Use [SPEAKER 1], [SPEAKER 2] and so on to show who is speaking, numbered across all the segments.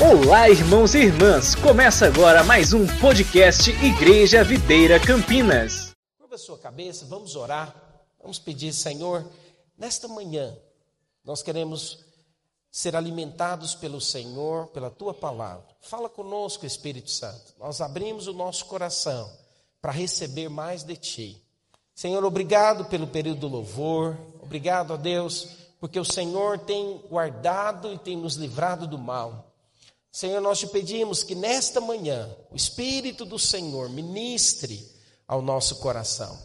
[SPEAKER 1] Olá, irmãos e irmãs! Começa agora mais um podcast Igreja Videira Campinas.
[SPEAKER 2] Curva a sua cabeça, vamos orar. Vamos pedir, Senhor, nesta manhã, nós queremos ser alimentados pelo Senhor, pela tua palavra. Fala conosco, Espírito Santo. Nós abrimos o nosso coração para receber mais de ti. Senhor, obrigado pelo período do louvor. Obrigado a Deus, porque o Senhor tem guardado e tem nos livrado do mal. Senhor, nós te pedimos que nesta manhã o Espírito do Senhor ministre ao nosso coração.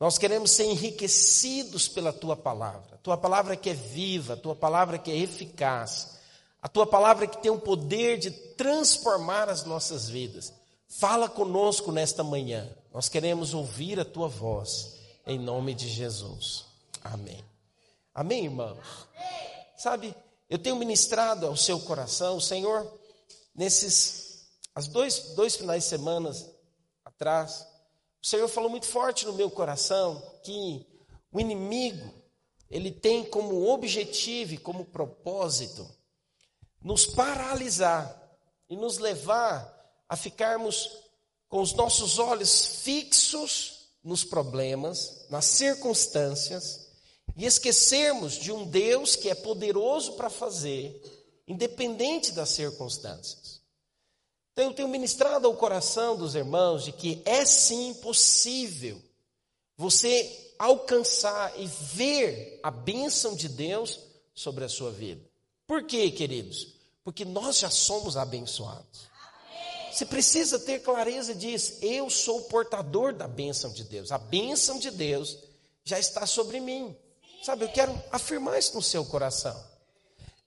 [SPEAKER 2] Nós queremos ser enriquecidos pela tua palavra. Tua palavra que é viva, tua palavra que é eficaz, a tua palavra que tem o poder de transformar as nossas vidas. Fala conosco nesta manhã. Nós queremos ouvir a tua voz, em nome de Jesus. Amém. Amém, irmãos? Sabe, eu tenho ministrado ao seu coração, Senhor, nesses as dois, dois finais de semana atrás, o Senhor falou muito forte no meu coração que o inimigo, ele tem como objetivo e como propósito nos paralisar e nos levar a ficarmos com os nossos olhos fixos nos problemas, nas circunstâncias, e esquecermos de um Deus que é poderoso para fazer, independente das circunstâncias. Então, eu tenho ministrado ao coração dos irmãos de que é sim possível você alcançar e ver a bênção de Deus sobre a sua vida. Por quê, queridos? Porque nós já somos abençoados. Você precisa ter clareza disso. Eu sou portador da bênção de Deus. A bênção de Deus já está sobre mim. Sabe, eu quero afirmar isso no seu coração.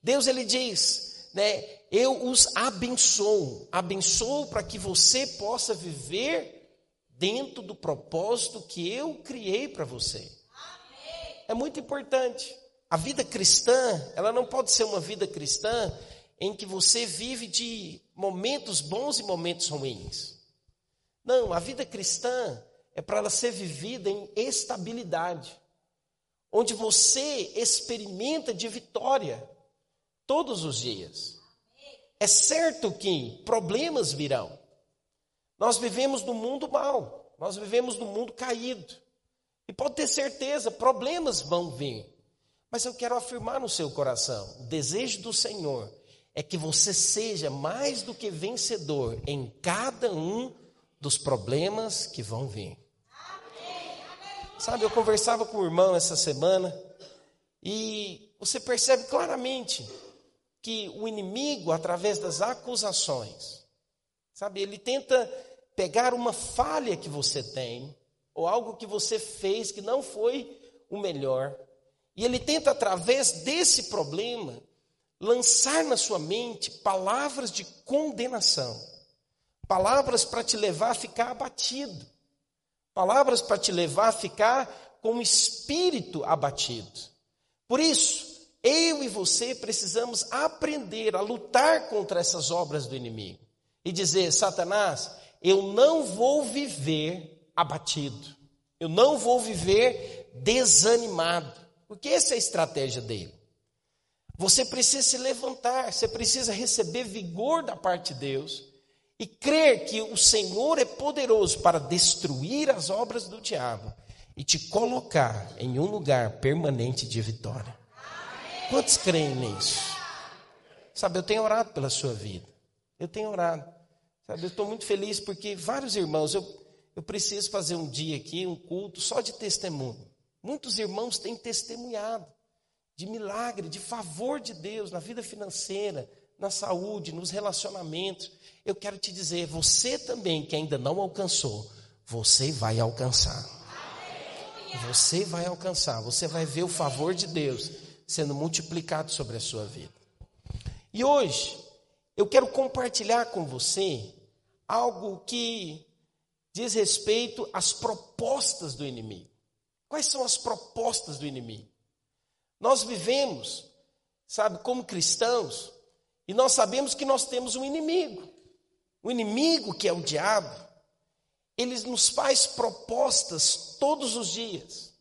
[SPEAKER 2] Deus ele diz, né, eu os abençoo, abençoo para que você possa viver dentro do propósito que eu criei para você. Amém. É muito importante. A vida cristã, ela não pode ser uma vida cristã em que você vive de momentos bons e momentos ruins. Não, a vida cristã é para ela ser vivida em estabilidade, onde você experimenta de vitória todos os dias. É certo que problemas virão. Nós vivemos no mundo mal, nós vivemos no mundo caído. E pode ter certeza, problemas vão vir. Mas eu quero afirmar no seu coração: o desejo do Senhor é que você seja mais do que vencedor em cada um dos problemas que vão vir. Sabe, eu conversava com o irmão essa semana e você percebe claramente que o inimigo, através das acusações, sabe, ele tenta pegar uma falha que você tem, ou algo que você fez que não foi o melhor, e ele tenta, através desse problema, lançar na sua mente palavras de condenação, palavras para te levar a ficar abatido, palavras para te levar a ficar com o espírito abatido. Por isso, eu e você precisamos aprender a lutar contra essas obras do inimigo e dizer: Satanás, eu não vou viver abatido, eu não vou viver desanimado, porque essa é a estratégia dele. Você precisa se levantar, você precisa receber vigor da parte de Deus e crer que o Senhor é poderoso para destruir as obras do diabo e te colocar em um lugar permanente de vitória. Quantos creem nisso? Sabe, eu tenho orado pela sua vida. Eu tenho orado. Sabe, eu estou muito feliz porque vários irmãos, eu, eu preciso fazer um dia aqui, um culto só de testemunho. Muitos irmãos têm testemunhado de milagre, de favor de Deus na vida financeira, na saúde, nos relacionamentos. Eu quero te dizer, você também que ainda não alcançou, você vai alcançar. Você vai alcançar, você vai ver o favor de Deus sendo multiplicado sobre a sua vida. E hoje, eu quero compartilhar com você algo que diz respeito às propostas do inimigo. Quais são as propostas do inimigo? Nós vivemos, sabe, como cristãos, e nós sabemos que nós temos um inimigo. O inimigo, que é o diabo, ele nos faz propostas todos os dias.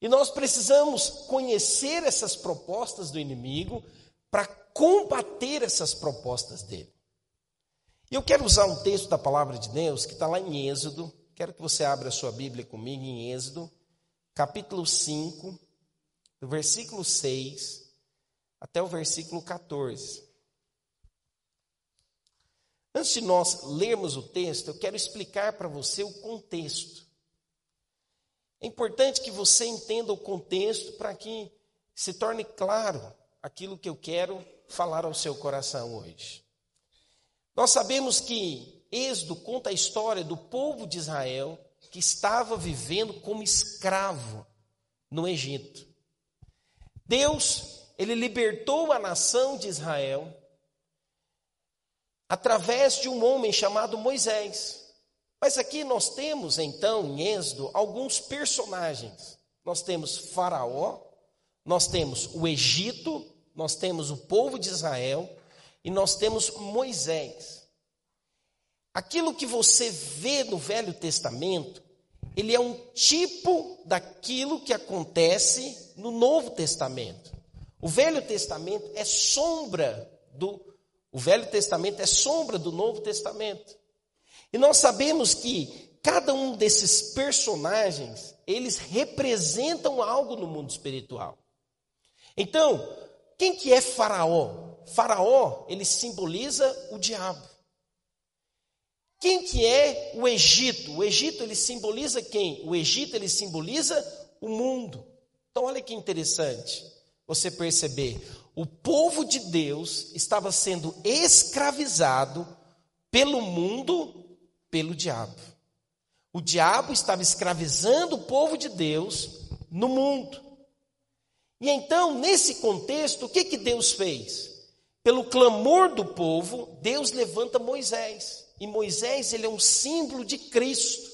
[SPEAKER 2] E nós precisamos conhecer essas propostas do inimigo para combater essas propostas dele. Eu quero usar um texto da palavra de Deus que está lá em Êxodo. Quero que você abra a sua Bíblia comigo em Êxodo, capítulo 5, do versículo 6 até o versículo 14. Antes de nós lermos o texto, eu quero explicar para você o contexto. É importante que você entenda o contexto para que se torne claro aquilo que eu quero falar ao seu coração hoje. Nós sabemos que Êxodo conta a história do povo de Israel que estava vivendo como escravo no Egito. Deus, ele libertou a nação de Israel através de um homem chamado Moisés. Mas aqui nós temos, então, em Êxodo, alguns personagens. Nós temos Faraó, nós temos o Egito, nós temos o povo de Israel e nós temos Moisés. Aquilo que você vê no Velho Testamento, ele é um tipo daquilo que acontece no Novo Testamento. O Velho Testamento é sombra do o Velho Testamento é sombra do Novo Testamento. E nós sabemos que cada um desses personagens, eles representam algo no mundo espiritual. Então, quem que é Faraó? Faraó, ele simboliza o diabo. Quem que é o Egito? O Egito ele simboliza quem? O Egito ele simboliza o mundo. Então olha que interessante você perceber o povo de Deus estava sendo escravizado pelo mundo, pelo diabo. O diabo estava escravizando o povo de Deus no mundo. E então, nesse contexto, o que, que Deus fez? Pelo clamor do povo, Deus levanta Moisés. E Moisés, ele é um símbolo de Cristo.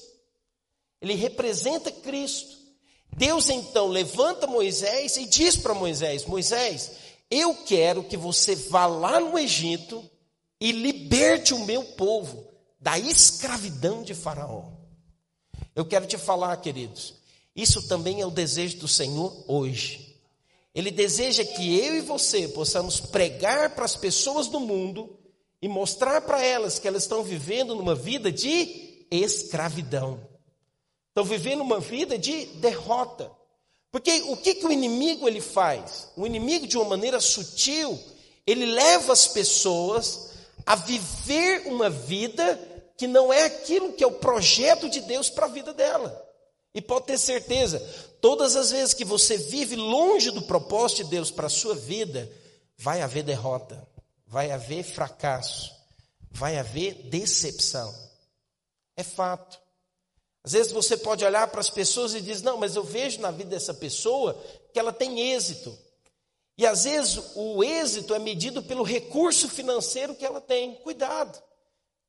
[SPEAKER 2] Ele representa Cristo. Deus então levanta Moisés e diz para Moisés: Moisés, eu quero que você vá lá no Egito e liberte o meu povo da escravidão de Faraó. Eu quero te falar, queridos, isso também é o desejo do Senhor hoje. Ele deseja que eu e você possamos pregar para as pessoas do mundo e mostrar para elas que elas estão vivendo numa vida de escravidão. Estão vivendo uma vida de derrota. Porque o que, que o inimigo ele faz? O inimigo, de uma maneira sutil, ele leva as pessoas a viver uma vida que não é aquilo que é o projeto de Deus para a vida dela. E pode ter certeza, todas as vezes que você vive longe do propósito de Deus para a sua vida, vai haver derrota, vai haver fracasso, vai haver decepção. É fato. Às vezes você pode olhar para as pessoas e dizer: Não, mas eu vejo na vida dessa pessoa que ela tem êxito. E às vezes o êxito é medido pelo recurso financeiro que ela tem. Cuidado,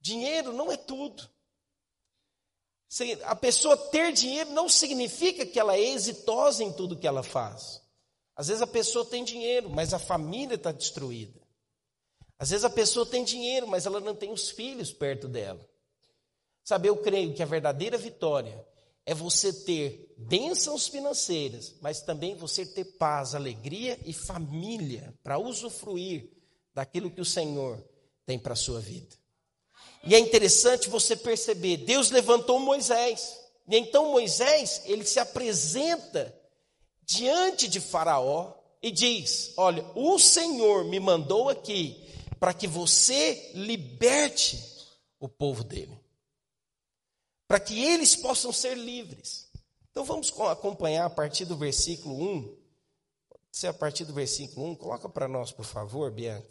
[SPEAKER 2] dinheiro não é tudo. A pessoa ter dinheiro não significa que ela é exitosa em tudo que ela faz. Às vezes a pessoa tem dinheiro, mas a família está destruída. Às vezes a pessoa tem dinheiro, mas ela não tem os filhos perto dela. Sabe, eu creio que a verdadeira vitória é você ter bênçãos financeiras, mas também você ter paz, alegria e família para usufruir daquilo que o Senhor tem para a sua vida. E é interessante você perceber, Deus levantou Moisés, e então Moisés, ele se apresenta diante de Faraó e diz: Olha, o Senhor me mandou aqui para que você liberte o povo dele para que eles possam ser livres. Então vamos acompanhar a partir do versículo 1. Pode ser a partir do versículo 1. Coloca para nós, por favor, Bianca.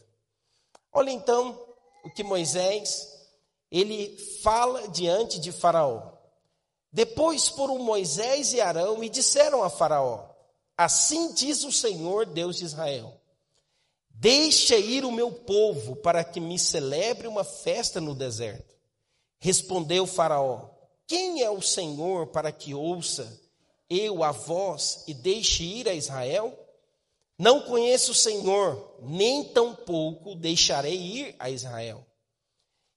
[SPEAKER 2] Olha então o que Moisés, ele fala diante de Faraó. Depois foram Moisés e Arão e disseram a Faraó: Assim diz o Senhor, Deus de Israel: Deixa ir o meu povo para que me celebre uma festa no deserto. Respondeu Faraó: quem é o Senhor para que ouça eu a voz e deixe ir a Israel? Não conheço o Senhor, nem tampouco deixarei ir a Israel.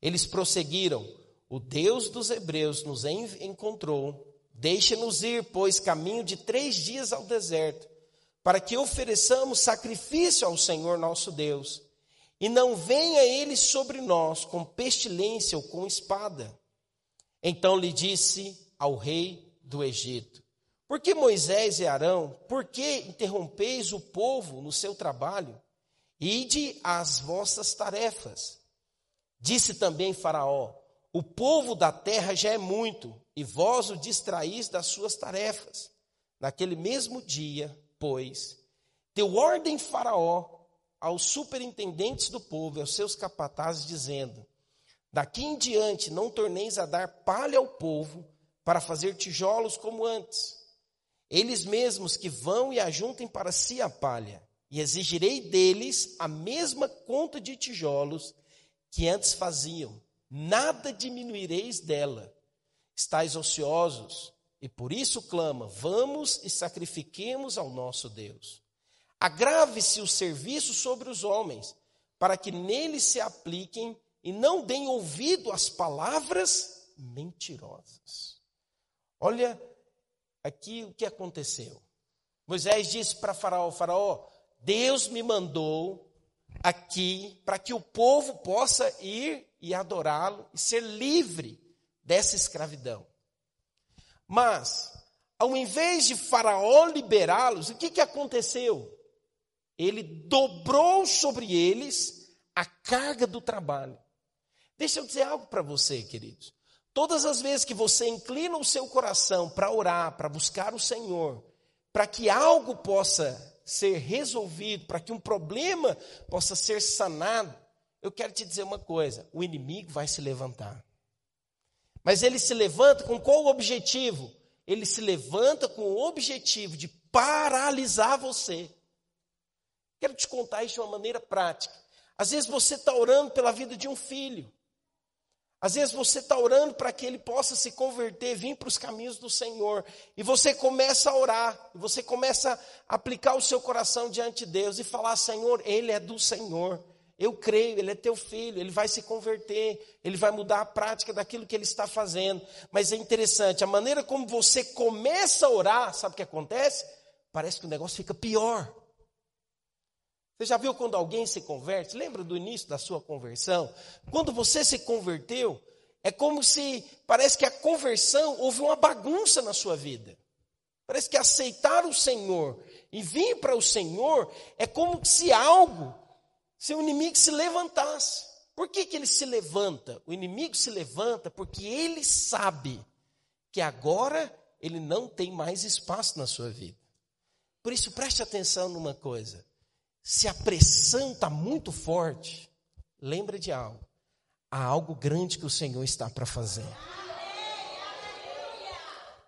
[SPEAKER 2] Eles prosseguiram: O Deus dos Hebreus nos encontrou. Deixe-nos ir, pois caminho de três dias ao deserto, para que ofereçamos sacrifício ao Senhor nosso Deus, e não venha ele sobre nós com pestilência ou com espada. Então lhe disse ao rei do Egito: Por que Moisés e Arão, por que interrompeis o povo no seu trabalho? Ide às vossas tarefas. Disse também Faraó: O povo da terra já é muito, e vós o distraís das suas tarefas. Naquele mesmo dia, pois, deu ordem Faraó aos superintendentes do povo aos seus capatazes, dizendo: Daqui em diante não torneis a dar palha ao povo para fazer tijolos como antes. Eles mesmos que vão e ajuntem para si a palha, e exigirei deles a mesma conta de tijolos que antes faziam. Nada diminuireis dela. Estais ociosos, e por isso clama: vamos e sacrifiquemos ao nosso Deus. Agrave-se o serviço sobre os homens, para que neles se apliquem e não deem ouvido às palavras mentirosas. Olha aqui o que aconteceu. Moisés disse para Faraó: Faraó, Deus me mandou aqui para que o povo possa ir e adorá-lo e ser livre dessa escravidão. Mas, ao invés de Faraó liberá-los, o que, que aconteceu? Ele dobrou sobre eles a carga do trabalho. Deixa eu dizer algo para você, queridos. Todas as vezes que você inclina o seu coração para orar, para buscar o Senhor, para que algo possa ser resolvido, para que um problema possa ser sanado, eu quero te dizer uma coisa: o inimigo vai se levantar. Mas ele se levanta com qual objetivo? Ele se levanta com o objetivo de paralisar você. Quero te contar isso de uma maneira prática. Às vezes você está orando pela vida de um filho. Às vezes você está orando para que ele possa se converter, vir para os caminhos do Senhor. E você começa a orar, você começa a aplicar o seu coração diante de Deus e falar: Senhor, ele é do Senhor. Eu creio, ele é teu filho, ele vai se converter, ele vai mudar a prática daquilo que ele está fazendo. Mas é interessante, a maneira como você começa a orar, sabe o que acontece? Parece que o negócio fica pior. Você já viu quando alguém se converte? Lembra do início da sua conversão? Quando você se converteu, é como se parece que a conversão houve uma bagunça na sua vida. Parece que aceitar o Senhor e vir para o Senhor é como se algo seu inimigo se levantasse. Por que, que ele se levanta? O inimigo se levanta porque ele sabe que agora ele não tem mais espaço na sua vida. Por isso, preste atenção numa coisa. Se a pressão está muito forte, lembra de algo. Há algo grande que o Senhor está para fazer.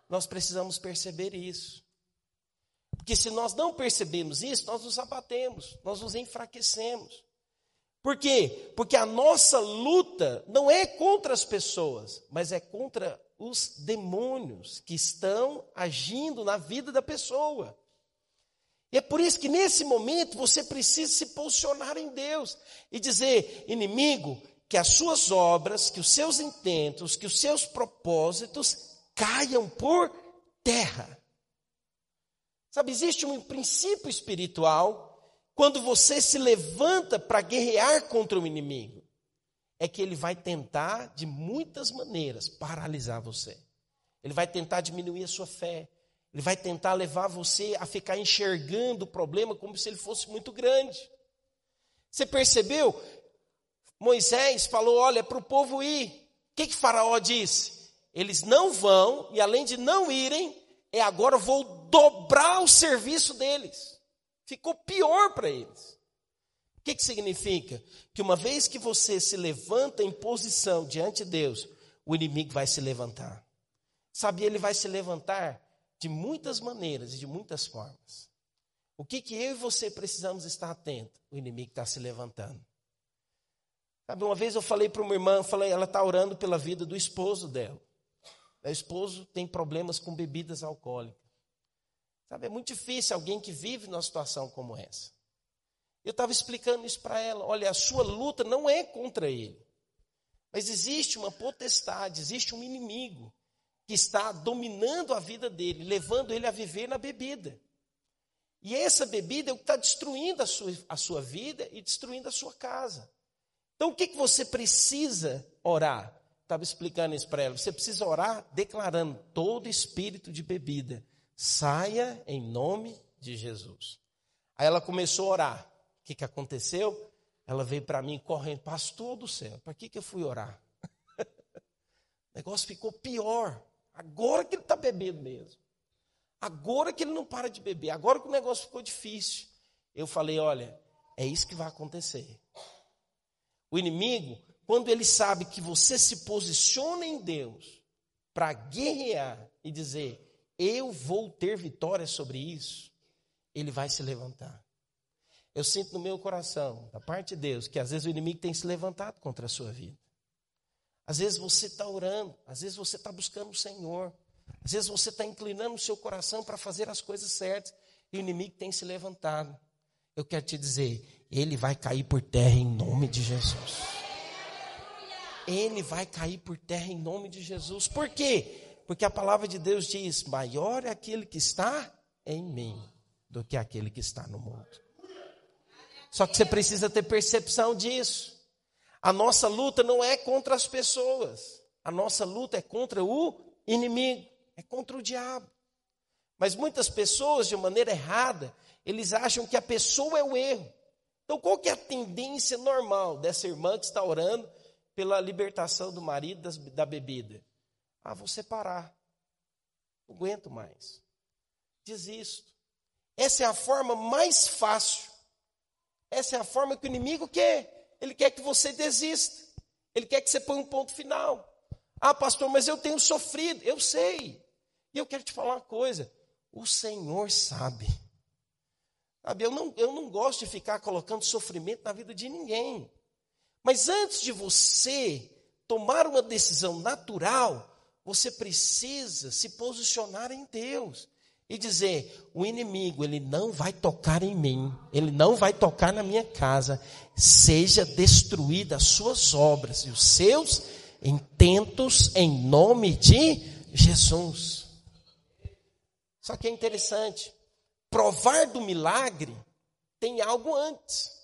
[SPEAKER 2] Nós precisamos perceber isso. Porque se nós não percebemos isso, nós nos abatemos, nós nos enfraquecemos. Por quê? Porque a nossa luta não é contra as pessoas, mas é contra os demônios que estão agindo na vida da pessoa. E é por isso que nesse momento você precisa se posicionar em Deus e dizer: inimigo, que as suas obras, que os seus intentos, que os seus propósitos caiam por terra. Sabe, existe um princípio espiritual quando você se levanta para guerrear contra o inimigo. É que ele vai tentar, de muitas maneiras, paralisar você. Ele vai tentar diminuir a sua fé. Ele vai tentar levar você a ficar enxergando o problema como se ele fosse muito grande. Você percebeu? Moisés falou: olha, para o povo ir. O que, que Faraó disse? Eles não vão, e além de não irem, é agora vou dobrar o serviço deles. Ficou pior para eles. O que, que significa? Que uma vez que você se levanta em posição diante de Deus, o inimigo vai se levantar. Sabe, ele vai se levantar de muitas maneiras e de muitas formas. O que, que eu e você precisamos estar atento? O inimigo está se levantando. Sabe, uma vez eu falei para uma irmã, falei, ela está orando pela vida do esposo dela. O esposo tem problemas com bebidas alcoólicas. Sabe, é muito difícil alguém que vive numa situação como essa. Eu estava explicando isso para ela. Olha, a sua luta não é contra ele. Mas existe uma potestade, existe um inimigo que está dominando a vida dele, levando ele a viver na bebida. E essa bebida é o que está destruindo a sua, a sua vida e destruindo a sua casa. Então, o que, que você precisa orar? Estava explicando isso para ela. Você precisa orar declarando todo espírito de bebida. Saia em nome de Jesus. Aí ela começou a orar. O que, que aconteceu? Ela veio para mim correndo, pastor do céu, para que, que eu fui orar? o negócio ficou pior. Agora que ele está bebendo mesmo. Agora que ele não para de beber. Agora que o negócio ficou difícil. Eu falei: olha, é isso que vai acontecer. O inimigo, quando ele sabe que você se posiciona em Deus para guerrear e dizer, eu vou ter vitória sobre isso, ele vai se levantar. Eu sinto no meu coração, da parte de Deus, que às vezes o inimigo tem se levantado contra a sua vida. Às vezes você está orando, às vezes você está buscando o Senhor, às vezes você está inclinando o seu coração para fazer as coisas certas e o inimigo tem se levantado. Eu quero te dizer, ele vai cair por terra em nome de Jesus. Ele vai cair por terra em nome de Jesus. Por quê? Porque a palavra de Deus diz: maior é aquele que está em mim do que aquele que está no mundo. Só que você precisa ter percepção disso. A nossa luta não é contra as pessoas, a nossa luta é contra o inimigo, é contra o diabo. Mas muitas pessoas, de maneira errada, eles acham que a pessoa é o erro. Então, qual que é a tendência normal dessa irmã que está orando pela libertação do marido das, da bebida? Ah, vou separar. Não aguento mais. Desisto. Essa é a forma mais fácil. Essa é a forma que o inimigo quer. Ele quer que você desista. Ele quer que você ponha um ponto final. Ah, pastor, mas eu tenho sofrido. Eu sei. E eu quero te falar uma coisa. O Senhor sabe. Sabe, eu não, eu não gosto de ficar colocando sofrimento na vida de ninguém. Mas antes de você tomar uma decisão natural, você precisa se posicionar em Deus e dizer: o inimigo, ele não vai tocar em mim, ele não vai tocar na minha casa, seja destruída as suas obras e os seus intentos em nome de Jesus. Só que é interessante, provar do milagre tem algo antes.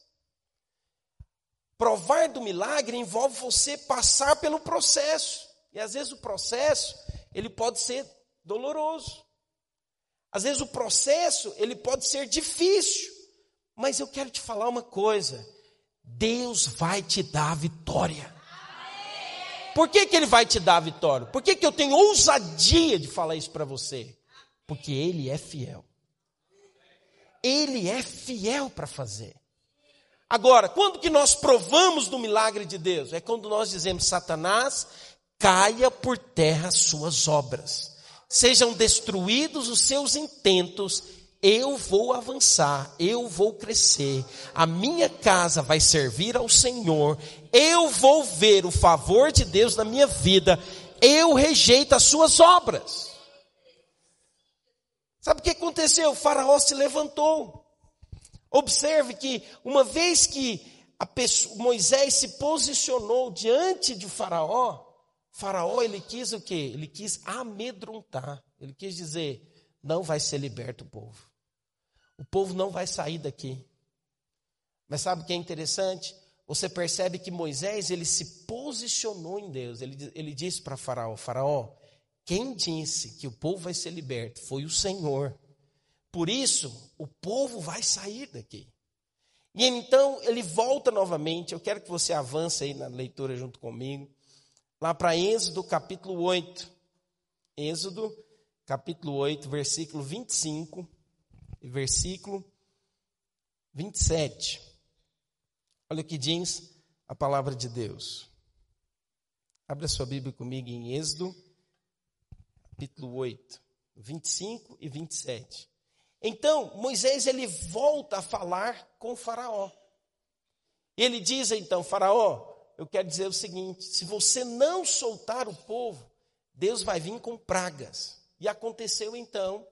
[SPEAKER 2] Provar do milagre envolve você passar pelo processo. E às vezes o processo, ele pode ser doloroso. Às vezes o processo, ele pode ser difícil, mas eu quero te falar uma coisa: Deus vai te dar a vitória. Por que, que Ele vai te dar a vitória? Por que, que eu tenho ousadia de falar isso para você? Porque Ele é fiel. Ele é fiel para fazer. Agora, quando que nós provamos do milagre de Deus? É quando nós dizemos, Satanás, caia por terra as suas obras sejam destruídos os seus intentos, eu vou avançar, eu vou crescer, a minha casa vai servir ao Senhor, eu vou ver o favor de Deus na minha vida, eu rejeito as suas obras. Sabe o que aconteceu? O faraó se levantou. Observe que uma vez que pessoa, Moisés se posicionou diante de faraó, Faraó, ele quis o quê? Ele quis amedrontar. Ele quis dizer: não vai ser liberto o povo. O povo não vai sair daqui. Mas sabe o que é interessante? Você percebe que Moisés, ele se posicionou em Deus. Ele, ele disse para Faraó: Faraó, quem disse que o povo vai ser liberto foi o Senhor. Por isso, o povo vai sair daqui. E então ele volta novamente. Eu quero que você avance aí na leitura junto comigo lá para Êxodo capítulo 8. Êxodo capítulo 8, versículo 25 e versículo 27. Olha o que diz a palavra de Deus. Abra sua Bíblia comigo em Êxodo, capítulo 8, 25 e 27. Então, Moisés ele volta a falar com faraó. Ele diz então, faraó, eu quero dizer o seguinte: se você não soltar o povo, Deus vai vir com pragas. E aconteceu então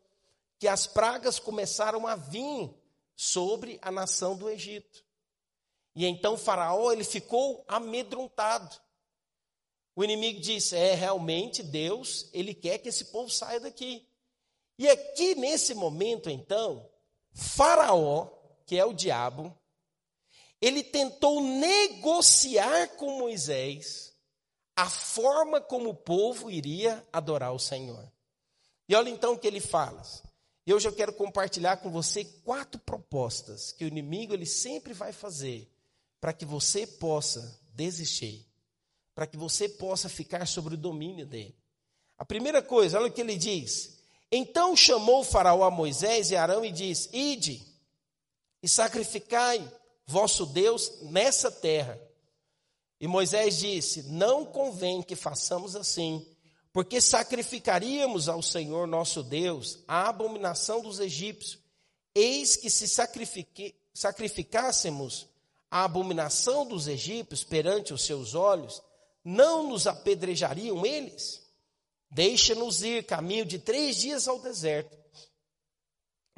[SPEAKER 2] que as pragas começaram a vir sobre a nação do Egito. E então Faraó ele ficou amedrontado. O inimigo disse: "É realmente Deus, ele quer que esse povo saia daqui". E aqui nesse momento então, Faraó, que é o diabo, ele tentou negociar com Moisés a forma como o povo iria adorar o Senhor. E olha então o que ele fala. E hoje eu quero compartilhar com você quatro propostas que o inimigo ele sempre vai fazer para que você possa desistir, para que você possa ficar sobre o domínio dele. A primeira coisa, olha o que ele diz: então chamou o Faraó a Moisés e Arão e disse: Ide e sacrificai vosso Deus nessa terra. E Moisés disse: Não convém que façamos assim, porque sacrificaríamos ao Senhor nosso Deus a abominação dos egípcios. Eis que se sacrificássemos a abominação dos egípcios perante os seus olhos, não nos apedrejariam eles? Deixa-nos ir caminho de três dias ao deserto,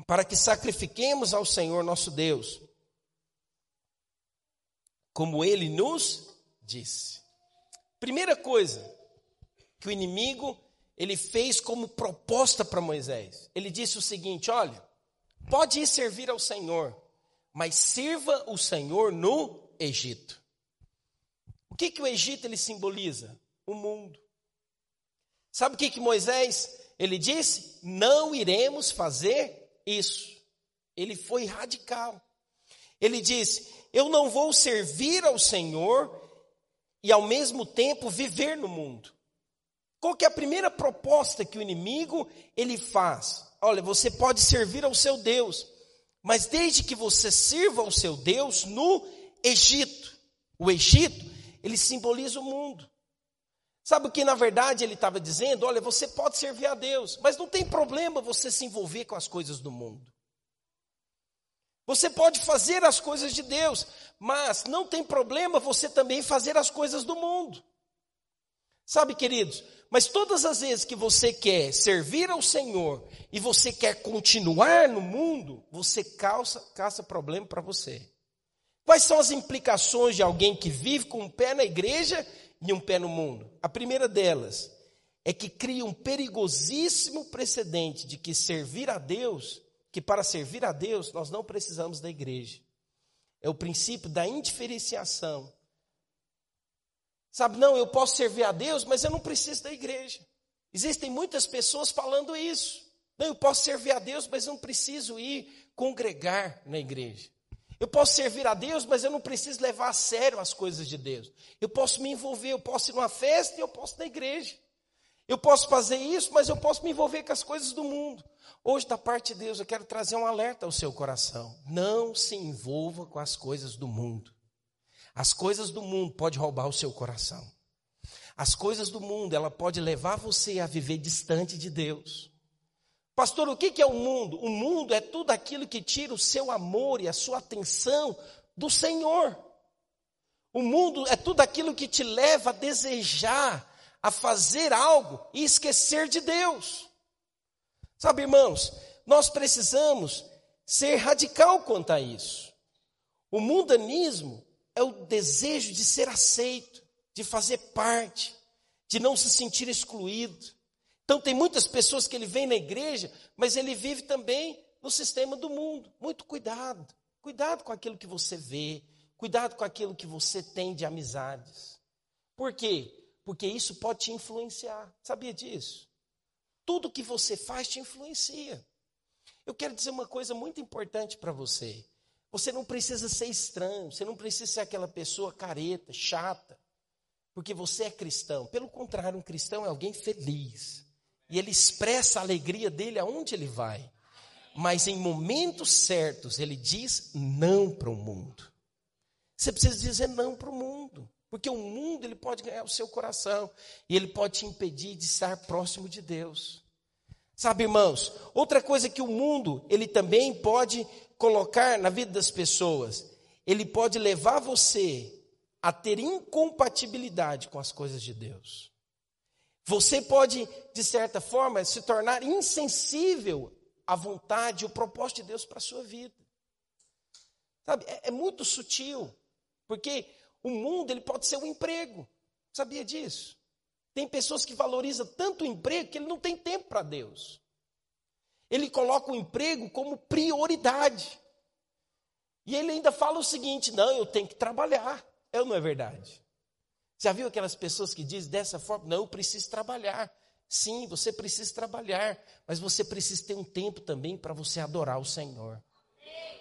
[SPEAKER 2] para que sacrifiquemos ao Senhor nosso Deus, como ele nos disse. Primeira coisa que o inimigo ele fez como proposta para Moisés. Ele disse o seguinte: olha, pode ir servir ao Senhor, mas sirva o Senhor no Egito. O que, que o Egito ele simboliza? O mundo. Sabe o que, que Moisés ele disse? Não iremos fazer isso. Ele foi radical. Ele disse: Eu não vou servir ao Senhor e ao mesmo tempo viver no mundo. Qual que é a primeira proposta que o inimigo ele faz? Olha, você pode servir ao seu Deus, mas desde que você sirva ao seu Deus no Egito. O Egito, ele simboliza o mundo. Sabe o que na verdade ele estava dizendo? Olha, você pode servir a Deus, mas não tem problema você se envolver com as coisas do mundo. Você pode fazer as coisas de Deus, mas não tem problema você também fazer as coisas do mundo. Sabe, queridos, mas todas as vezes que você quer servir ao Senhor e você quer continuar no mundo, você caça problema para você. Quais são as implicações de alguém que vive com um pé na igreja e um pé no mundo. A primeira delas é que cria um perigosíssimo precedente de que servir a Deus, que para servir a Deus nós não precisamos da igreja. É o princípio da indiferenciação. Sabe, não, eu posso servir a Deus, mas eu não preciso da igreja. Existem muitas pessoas falando isso. Não, eu posso servir a Deus, mas eu não preciso ir congregar na igreja. Eu posso servir a Deus, mas eu não preciso levar a sério as coisas de Deus. Eu posso me envolver, eu posso ir numa festa e eu posso ir na igreja. Eu posso fazer isso, mas eu posso me envolver com as coisas do mundo. Hoje, da parte de Deus, eu quero trazer um alerta ao seu coração. Não se envolva com as coisas do mundo. As coisas do mundo podem roubar o seu coração. As coisas do mundo, ela pode levar você a viver distante de Deus. Pastor, o que é o mundo? O mundo é tudo aquilo que tira o seu amor e a sua atenção do Senhor. O mundo é tudo aquilo que te leva a desejar, a fazer algo e esquecer de Deus. Sabe, irmãos, nós precisamos ser radical quanto a isso. O mundanismo é o desejo de ser aceito, de fazer parte, de não se sentir excluído. Então, tem muitas pessoas que ele vem na igreja, mas ele vive também no sistema do mundo. Muito cuidado. Cuidado com aquilo que você vê. Cuidado com aquilo que você tem de amizades. Por quê? Porque isso pode te influenciar. Sabia disso? Tudo que você faz te influencia. Eu quero dizer uma coisa muito importante para você. Você não precisa ser estranho, você não precisa ser aquela pessoa careta, chata, porque você é cristão. Pelo contrário, um cristão é alguém feliz. E ele expressa a alegria dele aonde ele vai. Mas em momentos certos, ele diz não para o mundo. Você precisa dizer não para o mundo. Porque o mundo ele pode ganhar o seu coração. E ele pode te impedir de estar próximo de Deus. Sabe, irmãos, outra coisa que o mundo ele também pode colocar na vida das pessoas, ele pode levar você a ter incompatibilidade com as coisas de Deus. Você pode, de certa forma, se tornar insensível à vontade, ao propósito de Deus para a sua vida. Sabe, é, é, muito sutil, porque o mundo ele pode ser um emprego. Sabia disso? Tem pessoas que valorizam tanto o emprego que ele não tem tempo para Deus. Ele coloca o emprego como prioridade. E ele ainda fala o seguinte: não, eu tenho que trabalhar. É ou não é verdade? Já viu aquelas pessoas que dizem dessa forma? Não, eu preciso trabalhar. Sim, você precisa trabalhar, mas você precisa ter um tempo também para você adorar o Senhor.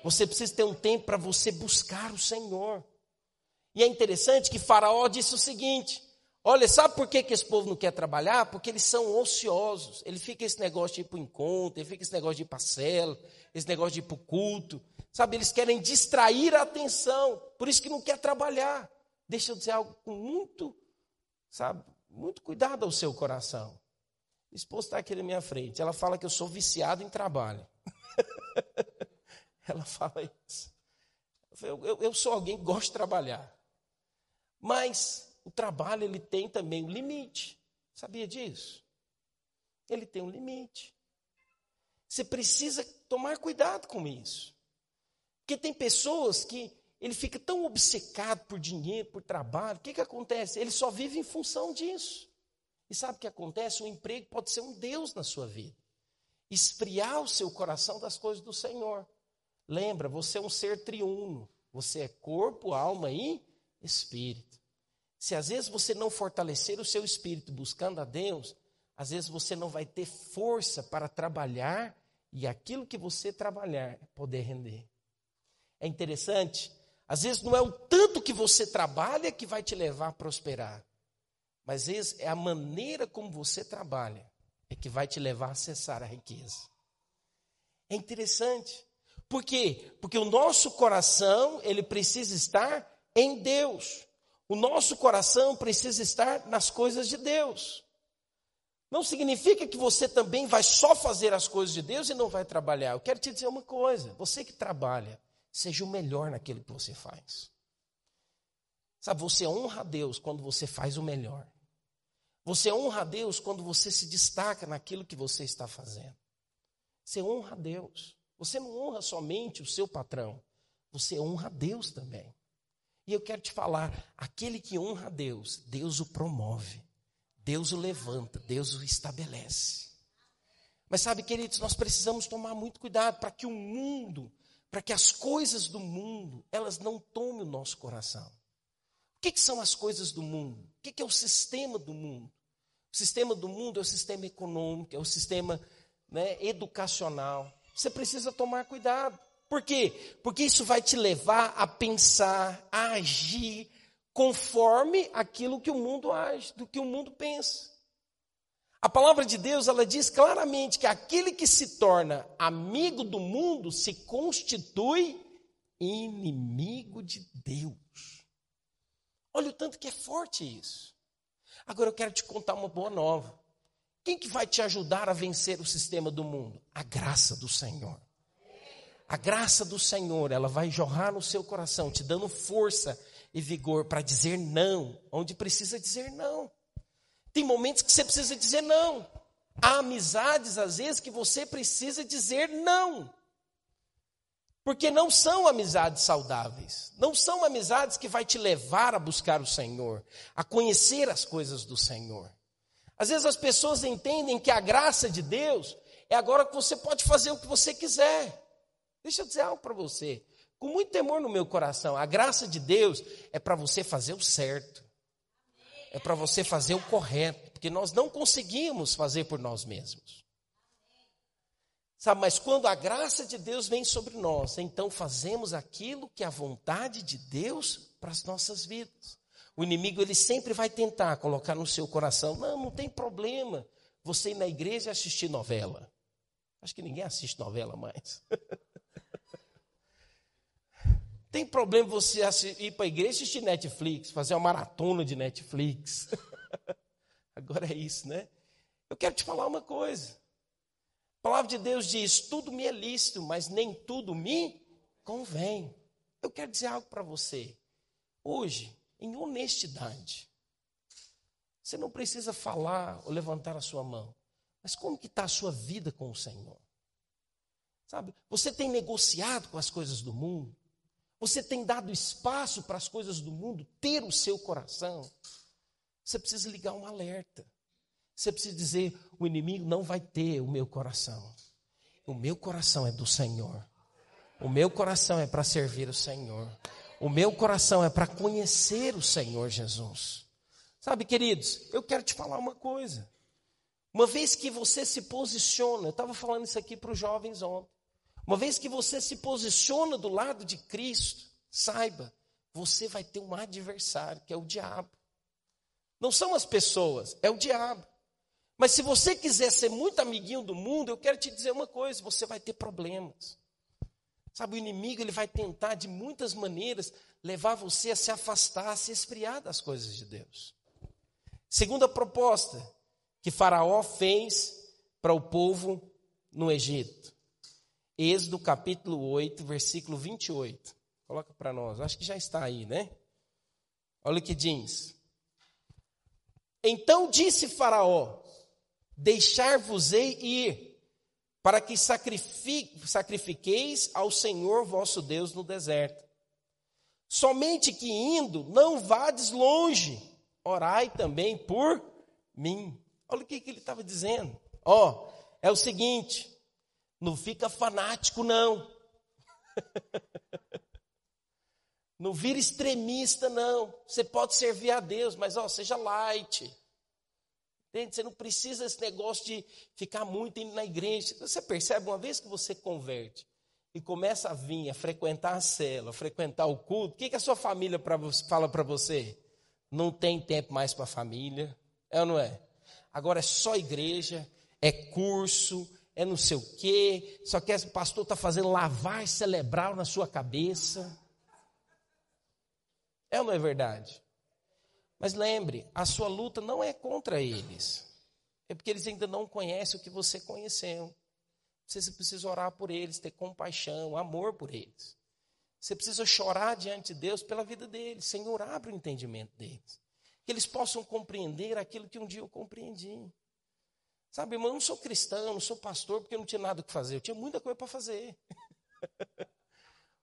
[SPEAKER 2] Você precisa ter um tempo para você buscar o Senhor. E é interessante que Faraó disse o seguinte: Olha, sabe por que, que esse povo não quer trabalhar? Porque eles são ociosos. Ele fica esse negócio de ir para o encontro, ele fica esse negócio de ir para a cela, esse negócio de ir para o culto. Sabe, eles querem distrair a atenção, por isso que não quer trabalhar. Deixa eu dizer algo com muito, sabe, muito cuidado ao seu coração. Minha esposa está aqui na minha frente, ela fala que eu sou viciado em trabalho. ela fala isso. Eu, eu, eu sou alguém que gosta de trabalhar. Mas o trabalho ele tem também um limite. Sabia disso? Ele tem um limite. Você precisa tomar cuidado com isso. Porque tem pessoas que ele fica tão obcecado por dinheiro, por trabalho. O que, que acontece? Ele só vive em função disso. E sabe o que acontece? O emprego pode ser um Deus na sua vida. Esfriar o seu coração das coisas do Senhor. Lembra, você é um ser triuno. Você é corpo, alma e espírito. Se às vezes você não fortalecer o seu espírito buscando a Deus, às vezes você não vai ter força para trabalhar e aquilo que você trabalhar poder render. É interessante, às vezes não é o tanto que você trabalha que vai te levar a prosperar, mas às vezes é a maneira como você trabalha é que vai te levar a acessar a riqueza. É interessante. Por quê? Porque o nosso coração, ele precisa estar em Deus. O nosso coração precisa estar nas coisas de Deus. Não significa que você também vai só fazer as coisas de Deus e não vai trabalhar. Eu quero te dizer uma coisa: você que trabalha, seja o melhor naquilo que você faz. Sabe, você honra a Deus quando você faz o melhor. Você honra a Deus quando você se destaca naquilo que você está fazendo. Você honra a Deus. Você não honra somente o seu patrão, você honra a Deus também. E eu quero te falar: aquele que honra a Deus, Deus o promove, Deus o levanta, Deus o estabelece. Mas sabe, queridos, nós precisamos tomar muito cuidado para que o mundo, para que as coisas do mundo, elas não tomem o nosso coração. O que, que são as coisas do mundo? O que, que é o sistema do mundo? O sistema do mundo é o sistema econômico, é o sistema né, educacional. Você precisa tomar cuidado. Por quê? Porque isso vai te levar a pensar, a agir conforme aquilo que o mundo age, do que o mundo pensa. A palavra de Deus, ela diz claramente que aquele que se torna amigo do mundo se constitui inimigo de Deus. Olha o tanto que é forte isso. Agora eu quero te contar uma boa nova. Quem que vai te ajudar a vencer o sistema do mundo? A graça do Senhor. A graça do Senhor, ela vai jorrar no seu coração, te dando força e vigor para dizer não, onde precisa dizer não. Tem momentos que você precisa dizer não. Há amizades, às vezes, que você precisa dizer não. Porque não são amizades saudáveis. Não são amizades que vai te levar a buscar o Senhor, a conhecer as coisas do Senhor. Às vezes as pessoas entendem que a graça de Deus é agora que você pode fazer o que você quiser. Deixa eu dizer algo para você. Com muito temor no meu coração, a graça de Deus é para você fazer o certo. É para você fazer o correto. Porque nós não conseguimos fazer por nós mesmos. Sabe, mas quando a graça de Deus vem sobre nós, então fazemos aquilo que é a vontade de Deus para as nossas vidas. O inimigo ele sempre vai tentar colocar no seu coração, não, não tem problema você ir na igreja e assistir novela. Acho que ninguém assiste novela mais. Tem problema você ir para a igreja e assistir Netflix, fazer uma maratona de Netflix. Agora é isso, né? Eu quero te falar uma coisa. A palavra de Deus diz: tudo me é lícito, mas nem tudo me convém. Eu quero dizer algo para você. Hoje, em honestidade, você não precisa falar ou levantar a sua mão. Mas como que está a sua vida com o Senhor? Sabe, você tem negociado com as coisas do mundo? Você tem dado espaço para as coisas do mundo ter o seu coração? Você precisa ligar um alerta. Você precisa dizer: o inimigo não vai ter o meu coração. O meu coração é do Senhor. O meu coração é para servir o Senhor. O meu coração é para conhecer o Senhor Jesus. Sabe, queridos, eu quero te falar uma coisa. Uma vez que você se posiciona, eu estava falando isso aqui para os jovens ontem. Uma vez que você se posiciona do lado de Cristo, saiba, você vai ter um adversário, que é o diabo. Não são as pessoas, é o diabo. Mas se você quiser ser muito amiguinho do mundo, eu quero te dizer uma coisa: você vai ter problemas. Sabe, o inimigo ele vai tentar de muitas maneiras levar você a se afastar, a se esfriar das coisas de Deus. Segunda proposta que Faraó fez para o povo no Egito. Êxodo capítulo 8, versículo 28. Coloca para nós, acho que já está aí, né? Olha o que diz. Então disse Faraó: Deixar-vos-ei ir para que sacrifique, sacrifiqueis ao Senhor vosso Deus no deserto. Somente que indo, não vades longe, orai também por mim. Olha o que, que ele estava dizendo. Ó, oh, é o seguinte, não fica fanático, não. não vira extremista, não. Você pode servir a Deus, mas ó, seja light. Entende? Você não precisa desse negócio de ficar muito indo na igreja. Você percebe, uma vez que você converte e começa a vir, a frequentar a cela, a frequentar o culto, o que, que a sua família pra, fala para você? Não tem tempo mais para a família, é ou não é? Agora é só igreja, é curso, é não sei o quê, só que o pastor está fazendo lavar cerebral na sua cabeça. É ou não é verdade? Mas lembre, a sua luta não é contra eles. É porque eles ainda não conhecem o que você conheceu. Você precisa orar por eles, ter compaixão, amor por eles. Você precisa chorar diante de Deus pela vida deles. Senhor, abre o entendimento deles. Que eles possam compreender aquilo que um dia eu compreendi. Sabe, irmão, eu não sou cristão, não sou pastor, porque eu não tinha nada que fazer. Eu tinha muita coisa para fazer.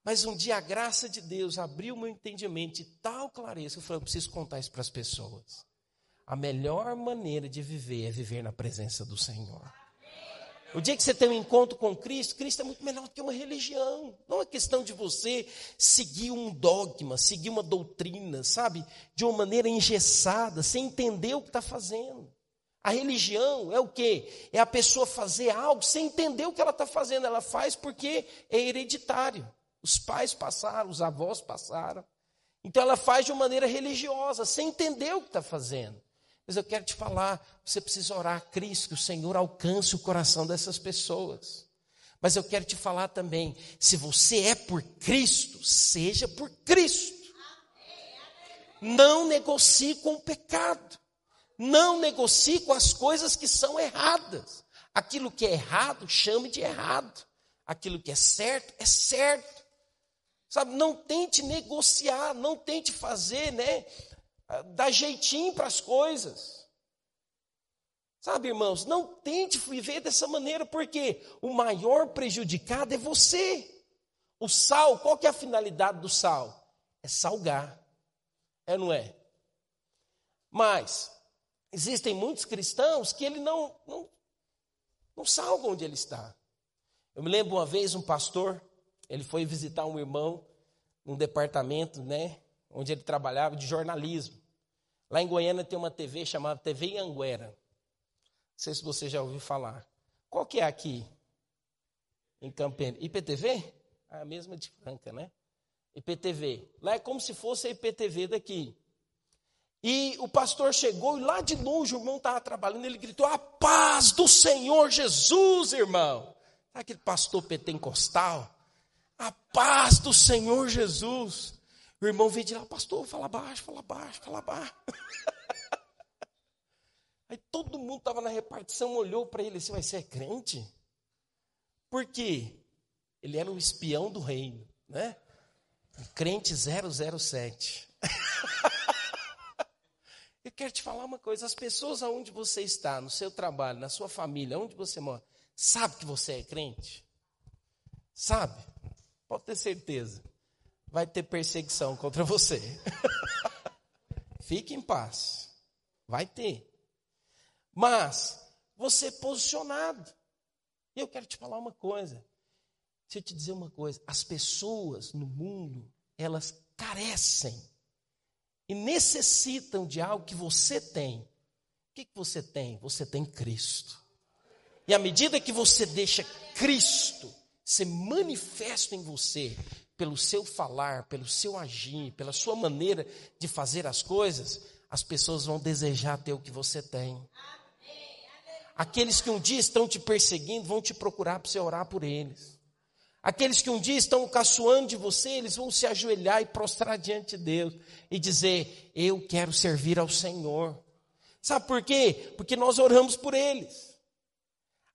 [SPEAKER 2] Mas um dia a graça de Deus abriu meu entendimento de tal clareza, eu falei, eu preciso contar isso para as pessoas. A melhor maneira de viver é viver na presença do Senhor. O dia que você tem um encontro com Cristo, Cristo é muito melhor do que uma religião. Não é questão de você seguir um dogma, seguir uma doutrina, sabe? De uma maneira engessada, sem entender o que está fazendo. A religião é o quê? É a pessoa fazer algo sem entender o que ela está fazendo. Ela faz porque é hereditário. Os pais passaram, os avós passaram. Então ela faz de uma maneira religiosa, sem entender o que está fazendo. Mas eu quero te falar, você precisa orar a Cristo, que o Senhor alcance o coração dessas pessoas. Mas eu quero te falar também, se você é por Cristo, seja por Cristo. Não negocie com o pecado. Não negocie com as coisas que são erradas. Aquilo que é errado, chame de errado. Aquilo que é certo, é certo. Sabe, não tente negociar, não tente fazer, né, dar jeitinho para as coisas. Sabe, irmãos, não tente viver dessa maneira, porque o maior prejudicado é você. O sal, qual que é a finalidade do sal? É salgar. É não é? Mas existem muitos cristãos que ele não não, não salgam onde ele está. Eu me lembro uma vez um pastor ele foi visitar um irmão num departamento, né, onde ele trabalhava de jornalismo. Lá em Goiânia tem uma TV chamada TV Anguera. Não sei se você já ouviu falar. Qual que é aqui? Em Campinas. IPTV? Ah, a mesma de Franca, né? IPTV. Lá é como se fosse a IPTV daqui. E o pastor chegou e lá de longe o irmão estava trabalhando, ele gritou: A paz do Senhor Jesus, irmão. Aquele pastor pentecostal? A paz do Senhor Jesus. O irmão veio de lá, pastor, fala baixo, fala baixo, fala baixo. Aí todo mundo estava na repartição, olhou para ele assim, vai ser é crente? Por quê? Ele era um espião do reino, né? Crente 007. Eu quero te falar uma coisa, as pessoas aonde você está, no seu trabalho, na sua família, onde você mora, sabe que você é crente? Sabe? Pode ter certeza. Vai ter perseguição contra você. Fique em paz. Vai ter. Mas você é posicionado. E eu quero te falar uma coisa. Deixa eu te dizer uma coisa. As pessoas no mundo, elas carecem e necessitam de algo que você tem. O que, você tem? Você tem Cristo. E à medida que você deixa Cristo ser manifesto em você, pelo seu falar, pelo seu agir, pela sua maneira de fazer as coisas, as pessoas vão desejar ter o que você tem. Aqueles que um dia estão te perseguindo vão te procurar para você orar por eles. Aqueles que um dia estão caçoando de você, eles vão se ajoelhar e prostrar diante de Deus e dizer: Eu quero servir ao Senhor. Sabe por quê? Porque nós oramos por eles.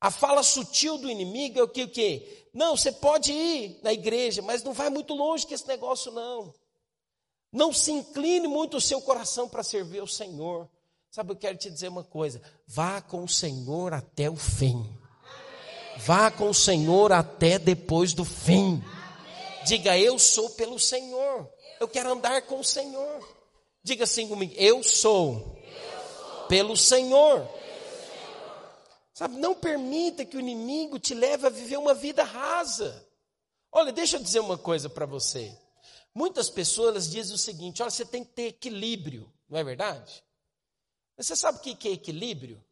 [SPEAKER 2] A fala sutil do inimigo é o que? O que? Não, você pode ir na igreja, mas não vai muito longe com esse negócio, não. Não se incline muito o seu coração para servir ao Senhor. Sabe, eu quero te dizer uma coisa: vá com o Senhor até o fim. Vá com o Senhor até depois do fim. Diga, eu sou pelo Senhor. Eu quero andar com o Senhor. Diga assim comigo, eu sou, pelo Senhor. Sabe, não permita que o inimigo te leve a viver uma vida rasa. Olha, deixa eu dizer uma coisa para você. Muitas pessoas dizem o seguinte: olha, você tem que ter equilíbrio, não é verdade? Mas você sabe o que é equilíbrio?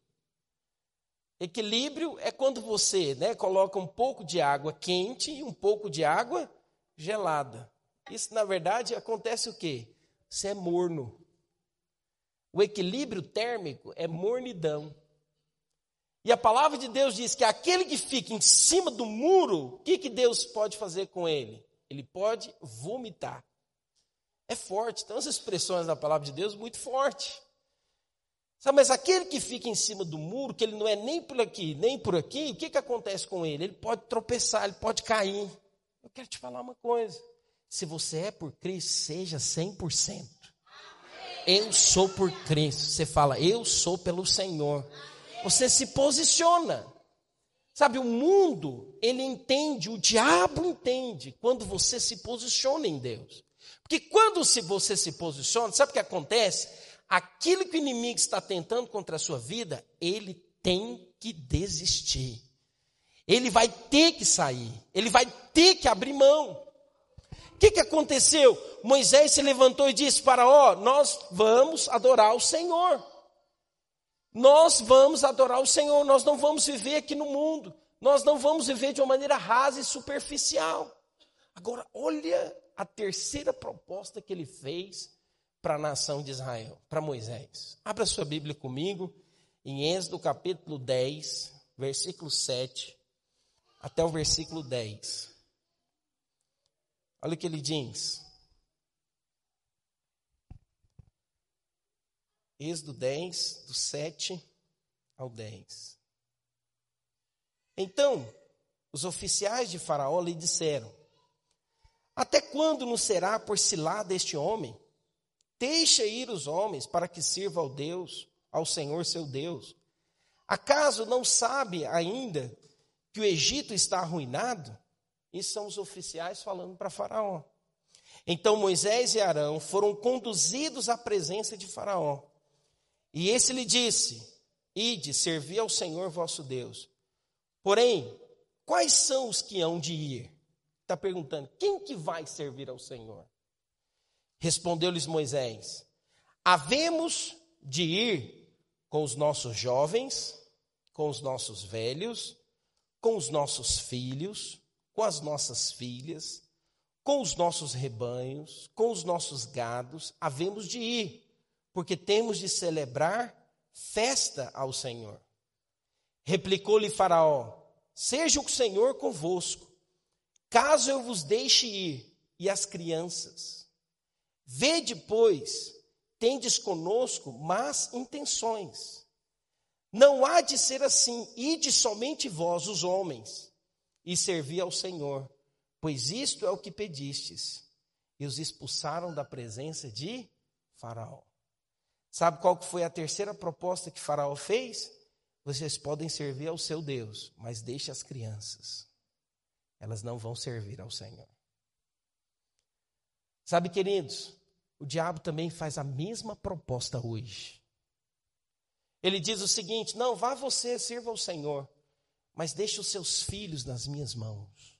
[SPEAKER 2] Equilíbrio é quando você né, coloca um pouco de água quente e um pouco de água gelada. Isso, na verdade, acontece o quê? Você é morno. O equilíbrio térmico é mornidão. E a palavra de Deus diz que aquele que fica em cima do muro, o que, que Deus pode fazer com ele? Ele pode vomitar. É forte. Então, as expressões da palavra de Deus muito forte. Sabe, mas aquele que fica em cima do muro, que ele não é nem por aqui, nem por aqui, o que, que acontece com ele? Ele pode tropeçar, ele pode cair. Eu quero te falar uma coisa. Se você é por Cristo, seja 100%. Eu sou por Cristo. Você fala, eu sou pelo Senhor. Você se posiciona. Sabe, o mundo, ele entende, o diabo entende quando você se posiciona em Deus. Porque quando você se posiciona, sabe o que acontece? Aquilo que o inimigo está tentando contra a sua vida, ele tem que desistir. Ele vai ter que sair, ele vai ter que abrir mão. O que, que aconteceu? Moisés se levantou e disse: para ó, nós vamos adorar o Senhor. Nós vamos adorar o Senhor, nós não vamos viver aqui no mundo, nós não vamos viver de uma maneira rasa e superficial. Agora, olha a terceira proposta que ele fez para a nação de Israel, para Moisés. Abra sua Bíblia comigo em Êxodo capítulo 10, versículo 7 até o versículo 10. Olha o que ele diz. Êxodo 10, do 7 ao 10. Então, os oficiais de Faraó lhe disseram: Até quando nos será por cilada este homem? Deixa ir os homens para que sirva ao Deus, ao Senhor seu Deus. Acaso não sabe ainda que o Egito está arruinado? Isso são os oficiais falando para Faraó. Então Moisés e Arão foram conduzidos à presença de Faraó. E esse lhe disse: Ide, servi ao Senhor vosso Deus. Porém, quais são os que hão de ir? Está perguntando: quem que vai servir ao Senhor? Respondeu-lhes Moisés: Havemos de ir com os nossos jovens, com os nossos velhos, com os nossos filhos, com as nossas filhas, com os nossos rebanhos, com os nossos gados, havemos de ir, porque temos de celebrar festa ao Senhor. Replicou-lhe Faraó: Seja o Senhor convosco, caso eu vos deixe ir, e as crianças, Vede, pois, tendes conosco más intenções. Não há de ser assim, ide somente vós, os homens, e servi ao Senhor, pois isto é o que pedistes. E os expulsaram da presença de Faraó. Sabe qual foi a terceira proposta que Faraó fez? Vocês podem servir ao seu Deus, mas deixe as crianças. Elas não vão servir ao Senhor. Sabe, queridos, o diabo também faz a mesma proposta hoje. Ele diz o seguinte: não, vá você, sirva ao Senhor, Mas deixe os seus filhos nas minhas mãos.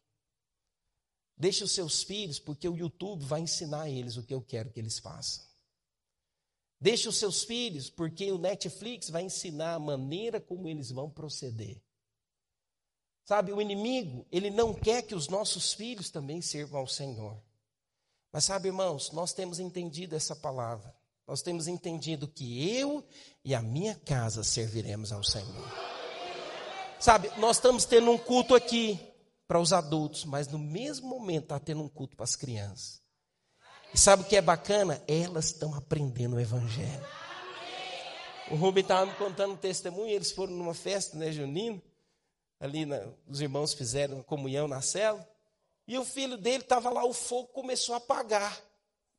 [SPEAKER 2] Deixe os seus filhos, porque o YouTube vai ensinar a eles o que eu quero que eles façam. Deixe os seus filhos, porque o Netflix vai ensinar a maneira como eles vão proceder. Sabe, o inimigo, ele não quer que os nossos filhos também sirvam ao Senhor. Mas sabe, irmãos, nós temos entendido essa palavra. Nós temos entendido que eu e a minha casa serviremos ao Senhor. Sabe, nós estamos tendo um culto aqui para os adultos, mas no mesmo momento está tendo um culto para as crianças. E sabe o que é bacana? Elas estão aprendendo o Evangelho. O Rubem estava me contando um testemunho, eles foram numa festa, né, junina, ali na, os irmãos fizeram comunhão na cela, e o filho dele estava lá, o fogo começou a apagar.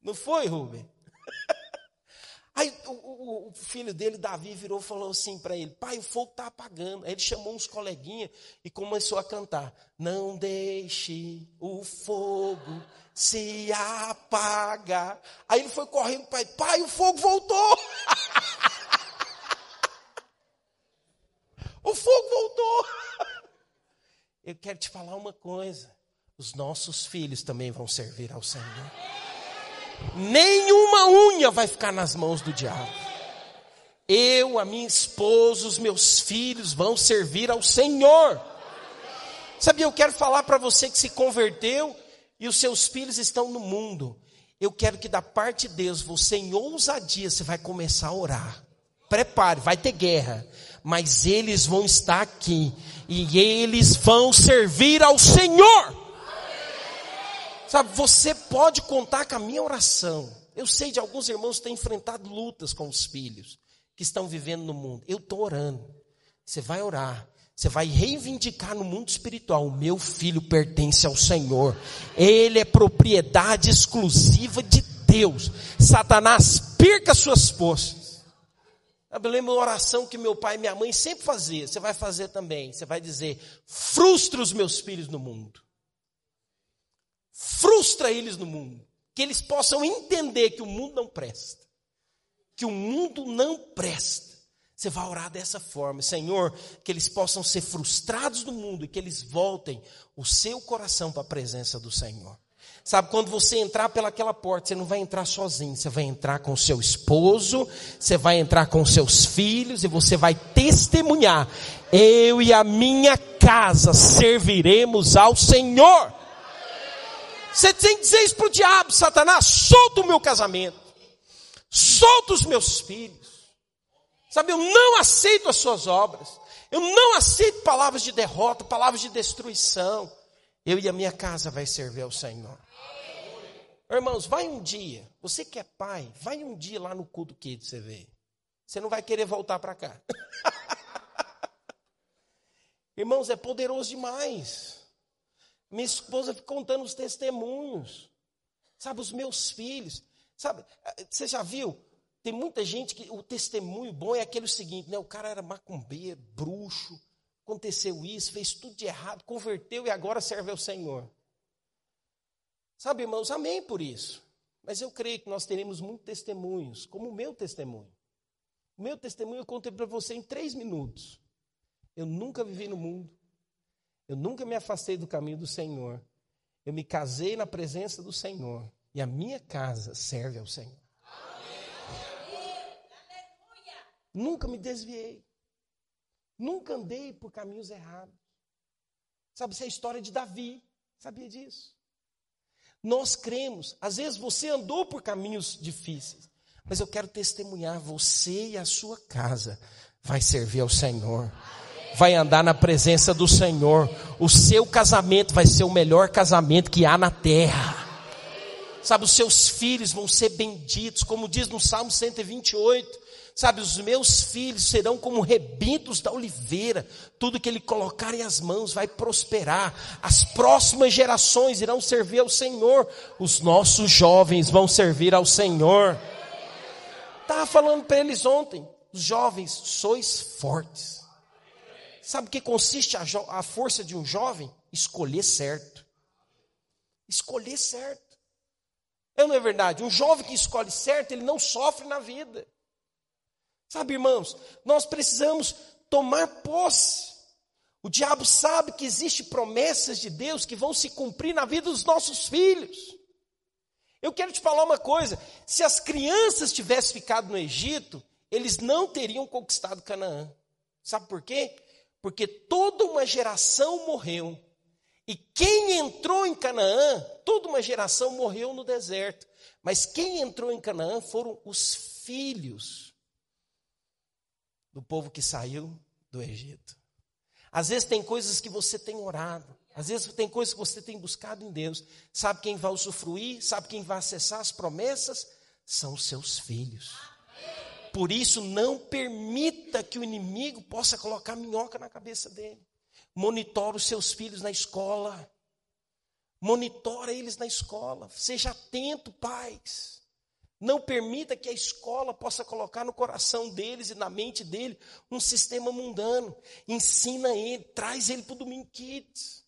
[SPEAKER 2] Não foi, Rubem? Aí o, o, o, filho dele, Davi, virou e falou assim para ele: Pai, o fogo está apagando. Aí ele chamou uns coleguinhas e começou a cantar: Não deixe o fogo se apagar. Aí ele foi correndo para ele: Pai, o fogo voltou. o fogo voltou. Eu quero te falar uma coisa: os nossos filhos também vão servir ao Senhor nenhuma unha vai ficar nas mãos do diabo. Eu, a minha esposa, os meus filhos vão servir ao Senhor. Sabia, eu quero falar para você que se converteu e os seus filhos estão no mundo. Eu quero que da parte de Deus, você em ousadia, você vai começar a orar. Prepare, vai ter guerra, mas eles vão estar aqui e eles vão servir ao Senhor. Sabe, você pode contar com a minha oração. Eu sei de alguns irmãos que têm enfrentado lutas com os filhos que estão vivendo no mundo. Eu estou orando. Você vai orar. Você vai reivindicar no mundo espiritual: o meu filho pertence ao Senhor, ele é propriedade exclusiva de Deus. Satanás, perca suas forças. Eu lembro uma oração que meu pai e minha mãe sempre faziam. Você vai fazer também. Você vai dizer: frustra os meus filhos no mundo frustra eles no mundo, que eles possam entender que o mundo não presta, que o mundo não presta. Você vai orar dessa forma, Senhor, que eles possam ser frustrados no mundo e que eles voltem o seu coração para a presença do Senhor. Sabe, quando você entrar pelaquela porta, você não vai entrar sozinho, você vai entrar com seu esposo, você vai entrar com seus filhos e você vai testemunhar: eu e a minha casa serviremos ao Senhor. Você tem que dizer isso para o diabo, Satanás, solta o meu casamento, solta os meus filhos. Sabe, eu não aceito as suas obras, eu não aceito palavras de derrota, palavras de destruição. Eu e a minha casa vai servir ao Senhor. Irmãos, vai um dia, você que é pai, vai um dia lá no culto que você vê. Você não vai querer voltar para cá. Irmãos, é poderoso demais. Minha esposa contando os testemunhos. Sabe, os meus filhos. Sabe, você já viu? Tem muita gente que o testemunho bom é aquele seguinte, né? O cara era macumbeiro, bruxo, aconteceu isso, fez tudo de errado, converteu e agora serve ao Senhor. Sabe, irmãos, amém por isso. Mas eu creio que nós teremos muitos testemunhos, como o meu testemunho. O meu testemunho eu contei para você em três minutos. Eu nunca vivi no mundo. Eu nunca me afastei do caminho do Senhor. Eu me casei na presença do Senhor. E a minha casa serve ao Senhor. Nunca me desviei. Nunca andei por caminhos errados. Sabe, isso é a história de Davi. Sabia disso? Nós cremos. Às vezes você andou por caminhos difíceis. Mas eu quero testemunhar: você e a sua casa vai servir ao Senhor vai andar na presença do Senhor. O seu casamento vai ser o melhor casamento que há na terra. Sabe, os seus filhos vão ser benditos, como diz no Salmo 128. Sabe, os meus filhos serão como rebentos da oliveira. Tudo que ele colocar em as mãos vai prosperar. As próximas gerações irão servir ao Senhor. Os nossos jovens vão servir ao Senhor. Estava falando para eles ontem, os jovens, sois fortes. Sabe o que consiste a, a força de um jovem? Escolher certo. Escolher certo. É não é verdade? Um jovem que escolhe certo, ele não sofre na vida. Sabe, irmãos, nós precisamos tomar posse. O diabo sabe que existem promessas de Deus que vão se cumprir na vida dos nossos filhos. Eu quero te falar uma coisa: se as crianças tivessem ficado no Egito, eles não teriam conquistado Canaã. Sabe por quê? Porque toda uma geração morreu. E quem entrou em Canaã, toda uma geração morreu no deserto. Mas quem entrou em Canaã foram os filhos do povo que saiu do Egito. Às vezes tem coisas que você tem orado, às vezes tem coisas que você tem buscado em Deus. Sabe quem vai usufruir? Sabe quem vai acessar as promessas? São os seus filhos. Por isso, não permita que o inimigo possa colocar minhoca na cabeça dele. Monitore os seus filhos na escola. Monitora eles na escola. Seja atento, pais. Não permita que a escola possa colocar no coração deles e na mente dele um sistema mundano. Ensina ele, traz ele para o Domingo Kids.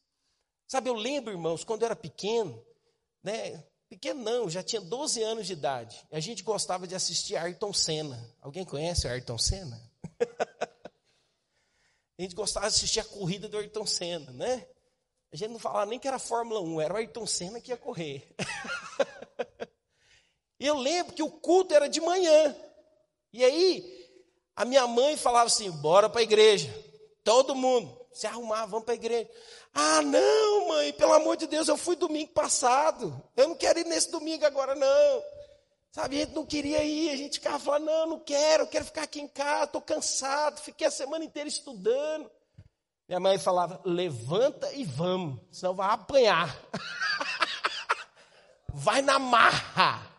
[SPEAKER 2] Sabe, eu lembro, irmãos, quando eu era pequeno, né? Pequeno não, já tinha 12 anos de idade. A gente gostava de assistir Ayrton Senna. Alguém conhece o Ayrton Senna? a gente gostava de assistir a corrida do Ayrton Senna, né? A gente não falava nem que era Fórmula 1, era o Ayrton Senna que ia correr. e eu lembro que o culto era de manhã. E aí, a minha mãe falava assim: bora para a igreja. Todo mundo se arrumava, vamos para a igreja. Ah, não, mãe, pelo amor de Deus, eu fui domingo passado. Eu não quero ir nesse domingo agora, não. Sabe, a gente não queria ir, a gente ficava falando, não, não quero, eu quero ficar aqui em casa, estou cansado, fiquei a semana inteira estudando. Minha mãe falava: levanta e vamos, senão vai apanhar. vai na marra.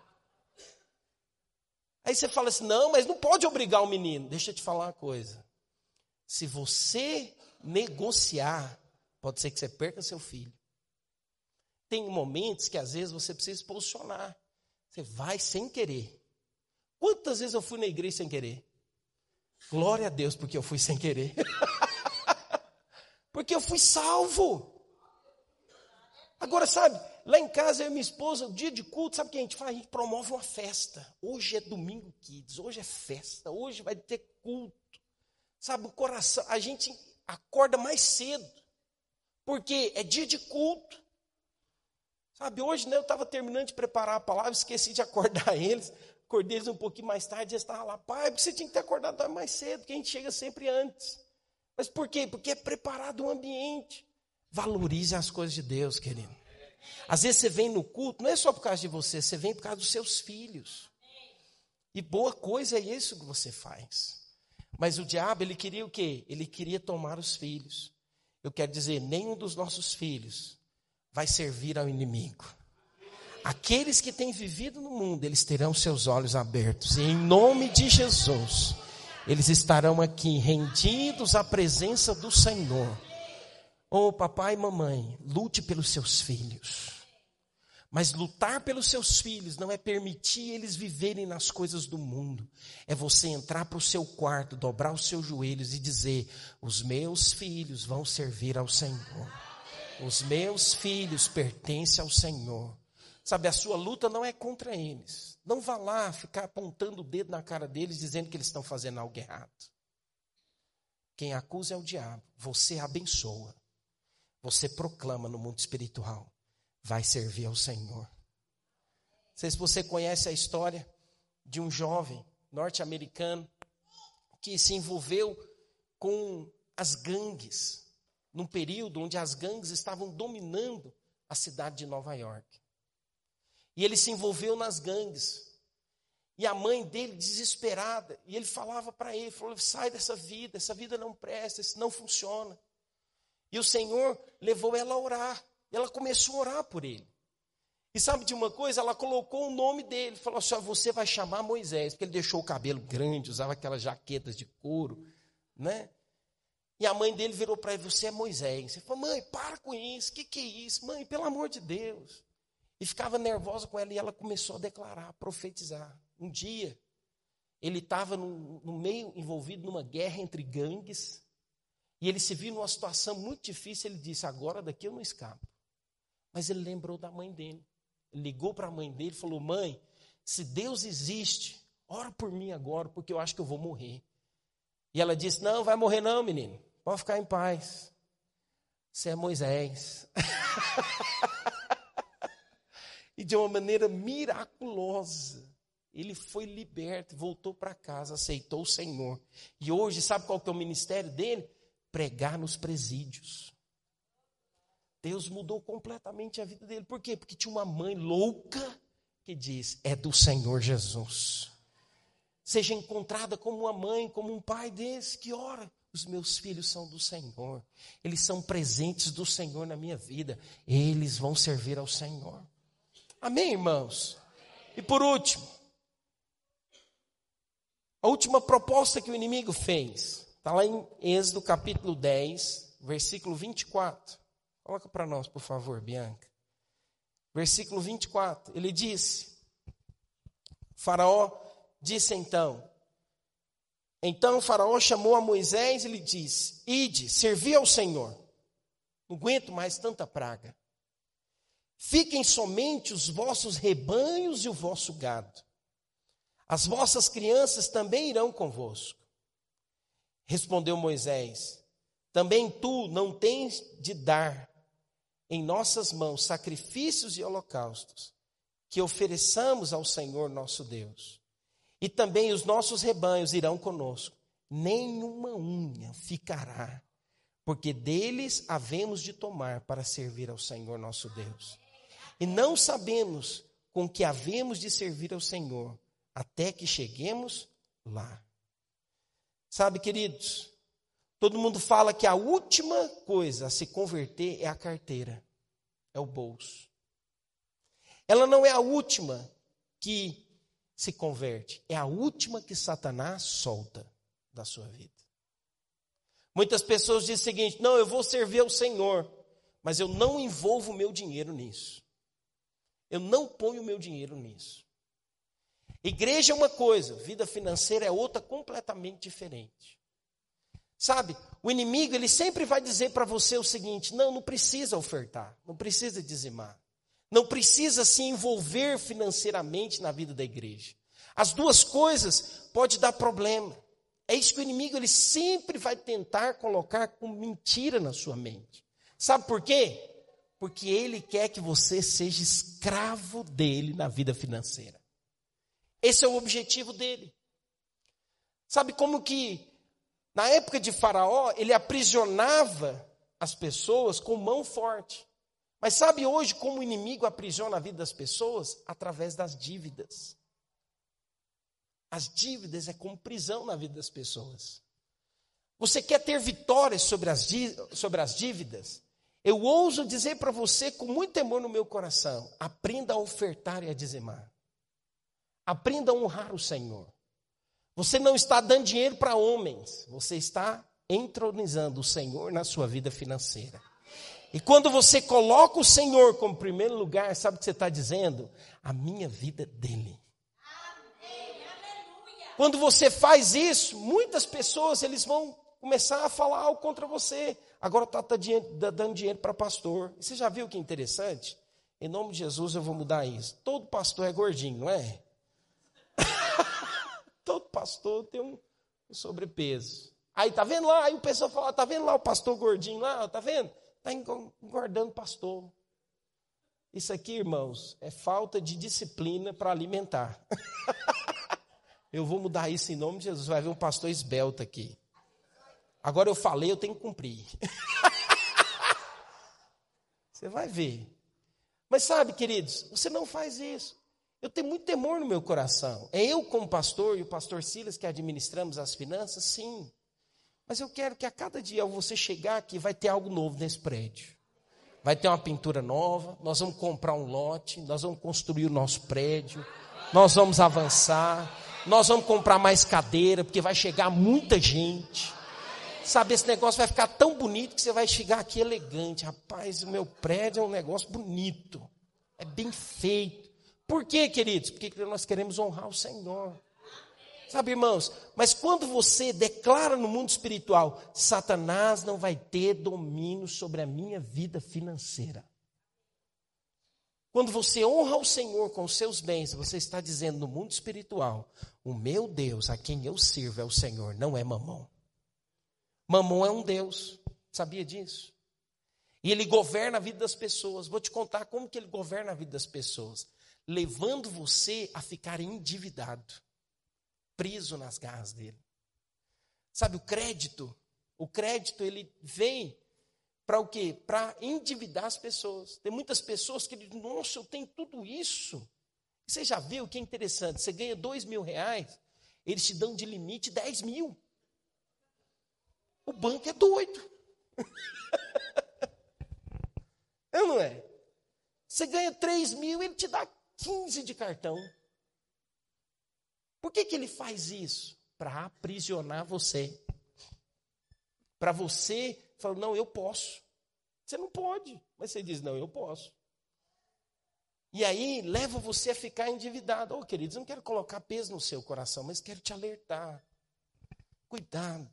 [SPEAKER 2] Aí você fala assim: não, mas não pode obrigar o menino. Deixa eu te falar uma coisa. Se você negociar, pode ser que você perca seu filho. Tem momentos que às vezes você precisa se posicionar. Você vai sem querer. Quantas vezes eu fui na igreja sem querer? Glória a Deus, porque eu fui sem querer. Porque eu fui salvo. Agora, sabe, lá em casa, eu e minha esposa, o dia de culto, sabe o que a gente faz? A gente promove uma festa. Hoje é domingo kids, hoje é festa, hoje vai ter culto. Sabe, o coração, a gente acorda mais cedo, porque é dia de culto. Sabe, hoje né, eu estava terminando de preparar a palavra, esqueci de acordar eles, acordei eles um pouquinho mais tarde, eles estavam lá, pai, você tinha que ter acordado mais cedo, porque a gente chega sempre antes. Mas por quê? Porque é preparado o ambiente. Valorize as coisas de Deus, querido. Às vezes você vem no culto, não é só por causa de você, você vem por causa dos seus filhos. E boa coisa é isso que você faz. Mas o diabo, ele queria o quê? Ele queria tomar os filhos. Eu quero dizer, nenhum dos nossos filhos vai servir ao inimigo. Aqueles que têm vivido no mundo, eles terão seus olhos abertos. E em nome de Jesus, eles estarão aqui rendidos à presença do Senhor. Oh, papai e mamãe, lute pelos seus filhos. Mas lutar pelos seus filhos não é permitir eles viverem nas coisas do mundo. É você entrar para o seu quarto, dobrar os seus joelhos e dizer: Os meus filhos vão servir ao Senhor. Os meus filhos pertencem ao Senhor. Sabe, a sua luta não é contra eles. Não vá lá ficar apontando o dedo na cara deles dizendo que eles estão fazendo algo errado. Quem acusa é o diabo. Você abençoa. Você proclama no mundo espiritual. Vai servir ao Senhor. Não sei se você conhece a história de um jovem norte-americano que se envolveu com as gangues, num período onde as gangues estavam dominando a cidade de Nova York. E ele se envolveu nas gangues. E a mãe dele desesperada, e ele falava para ele, falou: "Sai dessa vida, essa vida não presta, isso não funciona". E o Senhor levou ela a orar. E ela começou a orar por ele. E sabe de uma coisa? Ela colocou o nome dele, falou assim: "Você vai chamar Moisés", porque ele deixou o cabelo grande, usava aquelas jaquetas de couro, né? E a mãe dele virou para ele: "Você é Moisés". Ele falou: "Mãe, para com isso. O que que é isso? Mãe, pelo amor de Deus" e ficava nervosa com ela, e ela começou a declarar, a profetizar. Um dia, ele estava no, no, meio envolvido numa guerra entre gangues, e ele se viu numa situação muito difícil. Ele disse: Agora daqui eu não escapo. Mas ele lembrou da mãe dele. Ele ligou para a mãe dele e falou: Mãe, se Deus existe, ora por mim agora, porque eu acho que eu vou morrer. E ela disse: Não, vai morrer não, menino. Pode ficar em paz. Você é Moisés. e de uma maneira miraculosa, ele foi liberto, voltou para casa, aceitou o Senhor. E hoje, sabe qual que é o ministério dele? Pregar nos presídios. Deus mudou completamente a vida dele. Por quê? Porque tinha uma mãe louca que diz: é do Senhor Jesus. Seja encontrada como uma mãe, como um pai desse que ora. Os meus filhos são do Senhor. Eles são presentes do Senhor na minha vida. Eles vão servir ao Senhor. Amém, irmãos? E por último, a última proposta que o inimigo fez, está lá em Êxodo capítulo 10, versículo 24. Coloca para nós, por favor, Bianca. Versículo 24, ele disse: Faraó disse então: Então Faraó chamou a Moisés e lhe disse: Ide, servi ao Senhor. Não aguento mais tanta praga. Fiquem somente os vossos rebanhos e o vosso gado. As vossas crianças também irão convosco. Respondeu Moisés: Também tu não tens de dar em nossas mãos sacrifícios e holocaustos, que ofereçamos ao Senhor nosso Deus. E também os nossos rebanhos irão conosco, nenhuma unha ficará, porque deles havemos de tomar para servir ao Senhor nosso Deus. E não sabemos com que havemos de servir ao Senhor, até que cheguemos lá. Sabe, queridos, Todo mundo fala que a última coisa a se converter é a carteira, é o bolso. Ela não é a última que se converte, é a última que Satanás solta da sua vida. Muitas pessoas dizem o seguinte: não, eu vou servir ao Senhor, mas eu não envolvo o meu dinheiro nisso. Eu não ponho o meu dinheiro nisso. Igreja é uma coisa, vida financeira é outra completamente diferente. Sabe, o inimigo ele sempre vai dizer para você o seguinte: não, não precisa ofertar, não precisa dizimar, não precisa se envolver financeiramente na vida da igreja. As duas coisas pode dar problema. É isso que o inimigo ele sempre vai tentar colocar com mentira na sua mente. Sabe por quê? Porque ele quer que você seja escravo dele na vida financeira. Esse é o objetivo dele. Sabe como que na época de Faraó, ele aprisionava as pessoas com mão forte. Mas sabe hoje como o inimigo aprisiona a vida das pessoas? Através das dívidas. As dívidas é como prisão na vida das pessoas. Você quer ter vitórias sobre as, sobre as dívidas? Eu ouso dizer para você com muito temor no meu coração: aprenda a ofertar e a dizimar. Aprenda a honrar o Senhor. Você não está dando dinheiro para homens, você está entronizando o Senhor na sua vida financeira. E quando você coloca o Senhor como primeiro lugar, sabe o que você está dizendo? A minha vida é dele. Quando você faz isso, muitas pessoas eles vão começar a falar algo contra você. Agora está tá dando dinheiro para pastor. você já viu que interessante? Em nome de Jesus eu vou mudar isso. Todo pastor é gordinho, não é? todo pastor tem um, sobrepeso. Aí tá vendo lá? Aí o pessoal fala, tá vendo lá o pastor gordinho lá? Tá vendo? Tá engordando pastor. Isso aqui, irmãos, é falta de disciplina para alimentar. eu vou mudar isso em nome de Jesus. Vai ver um pastor esbelto aqui. Agora eu falei, eu tenho que cumprir. você vai ver. Mas sabe, queridos, você não faz isso. Eu tenho muito temor no meu coração. É eu, como pastor, e o pastor Silas, que administramos as finanças, sim. Mas eu quero que a cada dia você chegar aqui, vai ter algo novo nesse prédio. Vai ter uma pintura nova, nós vamos comprar um lote, nós vamos construir o nosso prédio, nós vamos avançar, nós vamos comprar mais cadeira, porque vai chegar muita gente. Sabe, esse negócio vai ficar tão bonito que você vai chegar aqui elegante. Rapaz, o meu prédio é um negócio bonito, é bem feito. Por quê, queridos? Porque nós queremos honrar o Senhor. Sabe, irmãos, mas quando você declara no mundo espiritual, Satanás não vai ter domínio sobre a minha vida financeira. Quando você honra o Senhor com os seus bens, você está dizendo no mundo espiritual: o meu Deus, a quem eu sirvo, é o Senhor, não é mamão. Mamão é um Deus, sabia disso? E ele governa a vida das pessoas. Vou te contar como que ele governa a vida das pessoas. Levando você a ficar endividado, preso nas garras dele. Sabe, o crédito, o crédito ele vem para o quê? Para endividar as pessoas. Tem muitas pessoas que dizem, nossa, eu tenho tudo isso. Você já viu que é interessante? Você ganha dois mil reais, eles te dão de limite 10 mil. O banco é doido. é ou não é? Você ganha 3 mil, ele te dá 15 de cartão. Por que, que ele faz isso? Para aprisionar você. Para você falar, não, eu posso. Você não pode, mas você diz, não, eu posso. E aí leva você a ficar endividado. Oh, queridos, eu não quero colocar peso no seu coração, mas quero te alertar. Cuidado.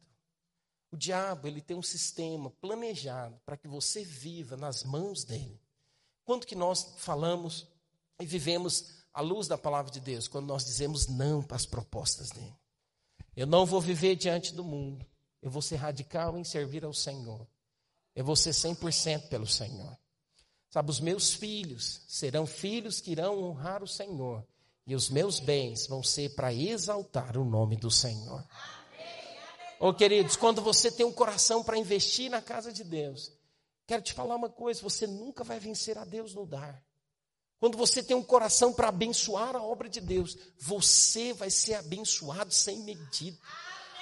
[SPEAKER 2] O diabo, ele tem um sistema planejado para que você viva nas mãos dele. Quando que nós falamos e vivemos à luz da palavra de Deus? Quando nós dizemos não para as propostas dele. Eu não vou viver diante do mundo. Eu vou ser radical em servir ao Senhor. Eu vou ser 100% pelo Senhor. Sabe, os meus filhos serão filhos que irão honrar o Senhor. E os meus bens vão ser para exaltar o nome do Senhor. Ô oh, queridos, quando você tem um coração para investir na casa de Deus, quero te falar uma coisa: você nunca vai vencer a Deus no dar. Quando você tem um coração para abençoar a obra de Deus, você vai ser abençoado sem medida.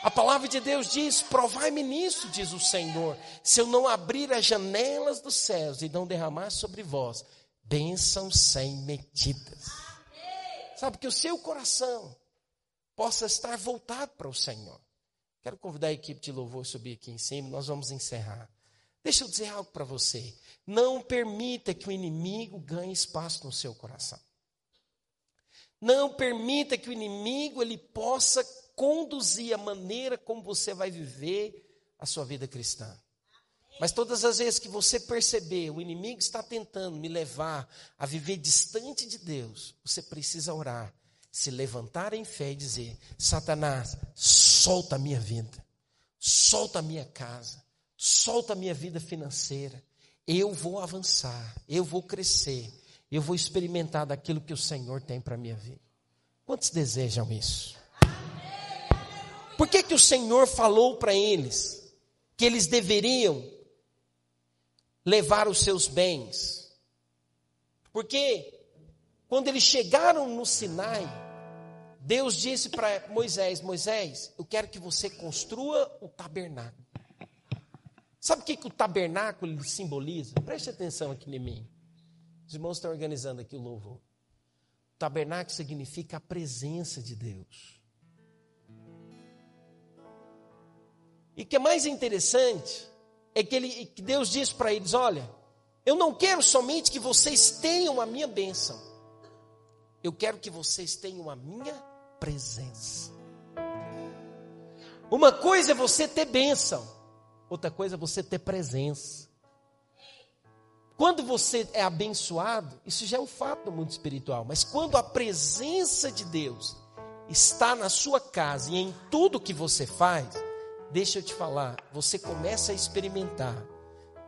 [SPEAKER 2] A palavra de Deus diz: provai-me nisso, diz o Senhor, se eu não abrir as janelas dos céus e não derramar sobre vós bênçãos sem medidas. Sabe, que o seu coração possa estar voltado para o Senhor. Quero convidar a equipe de louvor a subir aqui em cima, nós vamos encerrar. Deixa eu dizer algo para você. Não permita que o inimigo ganhe espaço no seu coração. Não permita que o inimigo ele possa conduzir a maneira como você vai viver a sua vida cristã. Mas todas as vezes que você perceber o inimigo está tentando me levar a viver distante de Deus, você precisa orar, se levantar em fé e dizer: Satanás, solta a minha vida, solta a minha casa, solta a minha vida financeira. Eu vou avançar, eu vou crescer, eu vou experimentar daquilo que o Senhor tem para a minha vida. Quantos desejam isso? Por que, que o Senhor falou para eles que eles deveriam levar os seus bens? Porque quando eles chegaram no Sinai, Deus disse para Moisés: Moisés, eu quero que você construa o tabernáculo. Sabe o que, que o tabernáculo simboliza? Preste atenção aqui em mim. Os irmãos estão organizando aqui o louvor. O tabernáculo significa a presença de Deus. E o que é mais interessante é que, ele, que Deus diz para eles: olha, eu não quero somente que vocês tenham a minha bênção, eu quero que vocês tenham a minha presença. Uma coisa é você ter bênção, outra coisa é você ter presença. Quando você é abençoado, isso já é um fato no mundo espiritual, mas quando a presença de Deus está na sua casa e em tudo que você faz, deixa eu te falar, você começa a experimentar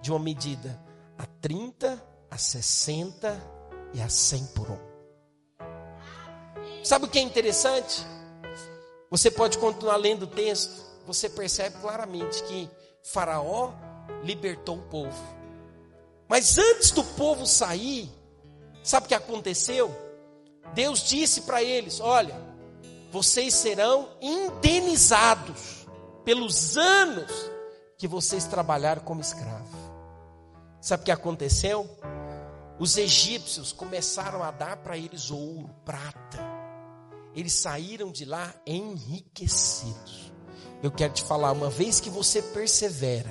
[SPEAKER 2] de uma medida a 30, a 60 e a 100 por um. Sabe o que é interessante? Você pode continuar lendo o texto, você percebe claramente que Faraó libertou o povo. Mas antes do povo sair, sabe o que aconteceu? Deus disse para eles: Olha, vocês serão indenizados pelos anos que vocês trabalharam como escravo. Sabe o que aconteceu? Os egípcios começaram a dar para eles ouro, prata. Eles saíram de lá enriquecidos. Eu quero te falar, uma vez que você persevera,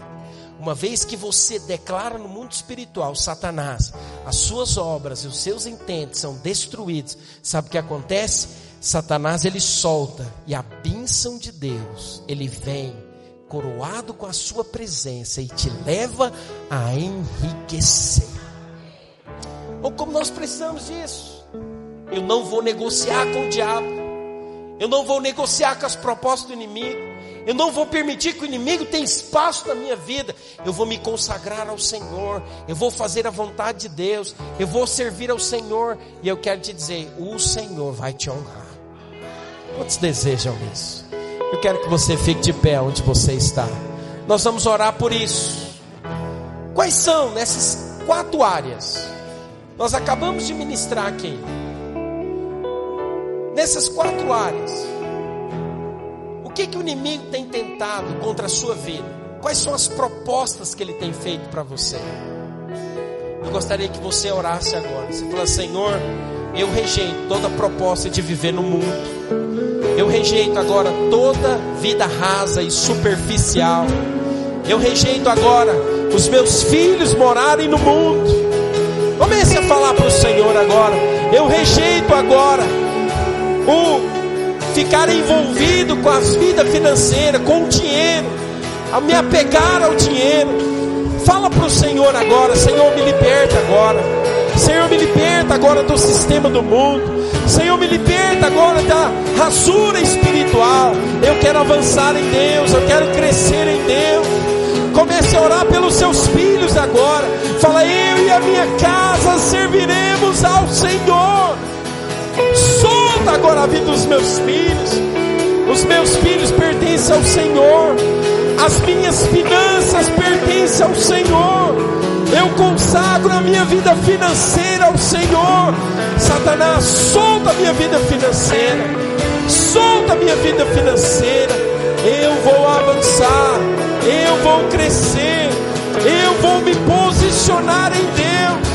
[SPEAKER 2] uma vez que você declara no mundo espiritual, Satanás, as suas obras e os seus intentos são destruídos. Sabe o que acontece? Satanás ele solta e a bênção de Deus, ele vem coroado com a sua presença e te leva a enriquecer. Ou como nós precisamos disso. Eu não vou negociar com o diabo. Eu não vou negociar com as propostas do inimigo. Eu não vou permitir que o inimigo tenha espaço na minha vida. Eu vou me consagrar ao Senhor. Eu vou fazer a vontade de Deus. Eu vou servir ao Senhor. E eu quero te dizer: o Senhor vai te honrar. Quantos desejam isso? Eu quero que você fique de pé onde você está. Nós vamos orar por isso. Quais são nessas quatro áreas? Nós acabamos de ministrar aqui. Nessas quatro áreas, que, que o inimigo tem tentado contra a sua vida? Quais são as propostas que ele tem feito para você? Eu gostaria que você orasse agora. Você fala, Senhor, eu rejeito toda proposta de viver no mundo. Eu rejeito agora toda vida rasa e superficial. Eu rejeito agora os meus filhos morarem no mundo. Comece a falar para o Senhor agora. Eu rejeito agora o ficar envolvido com as vidas financeiras, com o dinheiro, a me apegar ao dinheiro. Fala para o Senhor agora, Senhor, me liberta agora. Senhor, me liberta agora do sistema do mundo. Senhor, me liberta agora da rasura espiritual. Eu quero avançar em Deus, eu quero crescer em Deus. Comece a orar pelos seus filhos agora. Fala, eu e a minha casa serviremos ao Senhor. Solta agora a vida dos meus filhos. Os meus filhos pertencem ao Senhor. As minhas finanças pertencem ao Senhor. Eu consagro a minha vida financeira ao Senhor. Satanás, solta a minha vida financeira. Solta a minha vida financeira. Eu vou avançar. Eu vou crescer. Eu vou me posicionar em Deus.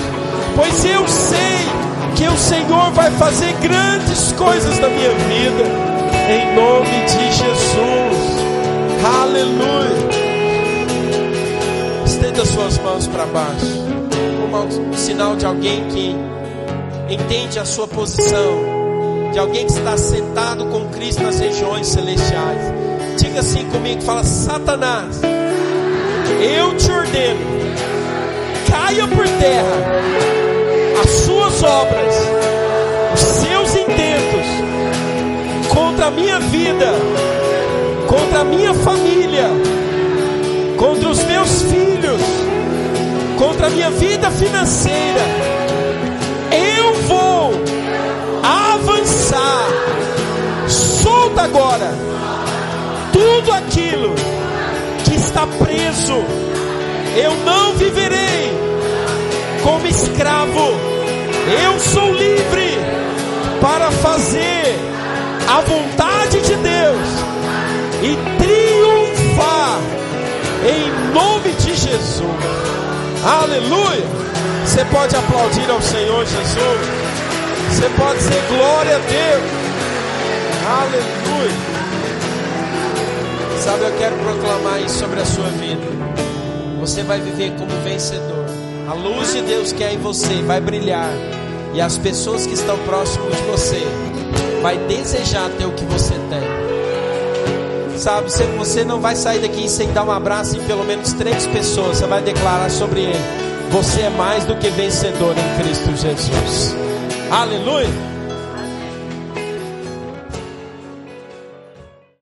[SPEAKER 2] Pois eu sei que o Senhor vai fazer grandes coisas na minha vida, em nome de Jesus, aleluia. Estenda suas mãos para baixo, como um sinal de alguém que entende a sua posição, de alguém que está sentado com Cristo nas regiões celestiais. Diga assim comigo: fala, Satanás, eu te ordeno, caia por terra as suas obras, os seus intentos contra a minha vida, contra a minha família, contra os meus filhos, contra a minha vida financeira. Eu vou avançar. Solta agora tudo aquilo que está preso. Eu não viverei como escravo eu sou livre para fazer a vontade de Deus e triunfar em nome de Jesus. Aleluia! Você pode aplaudir ao Senhor Jesus. Você pode dizer glória a Deus. Aleluia! Sabe, eu quero proclamar isso sobre a sua vida. Você vai viver como vencedor. A luz de Deus que é em você vai brilhar. E as pessoas que estão próximas de você vai desejar ter o que você tem. Sabe, você não vai sair daqui sem dar um abraço em pelo menos três pessoas. Você vai declarar sobre ele: Você é mais do que vencedor em Cristo Jesus. Aleluia.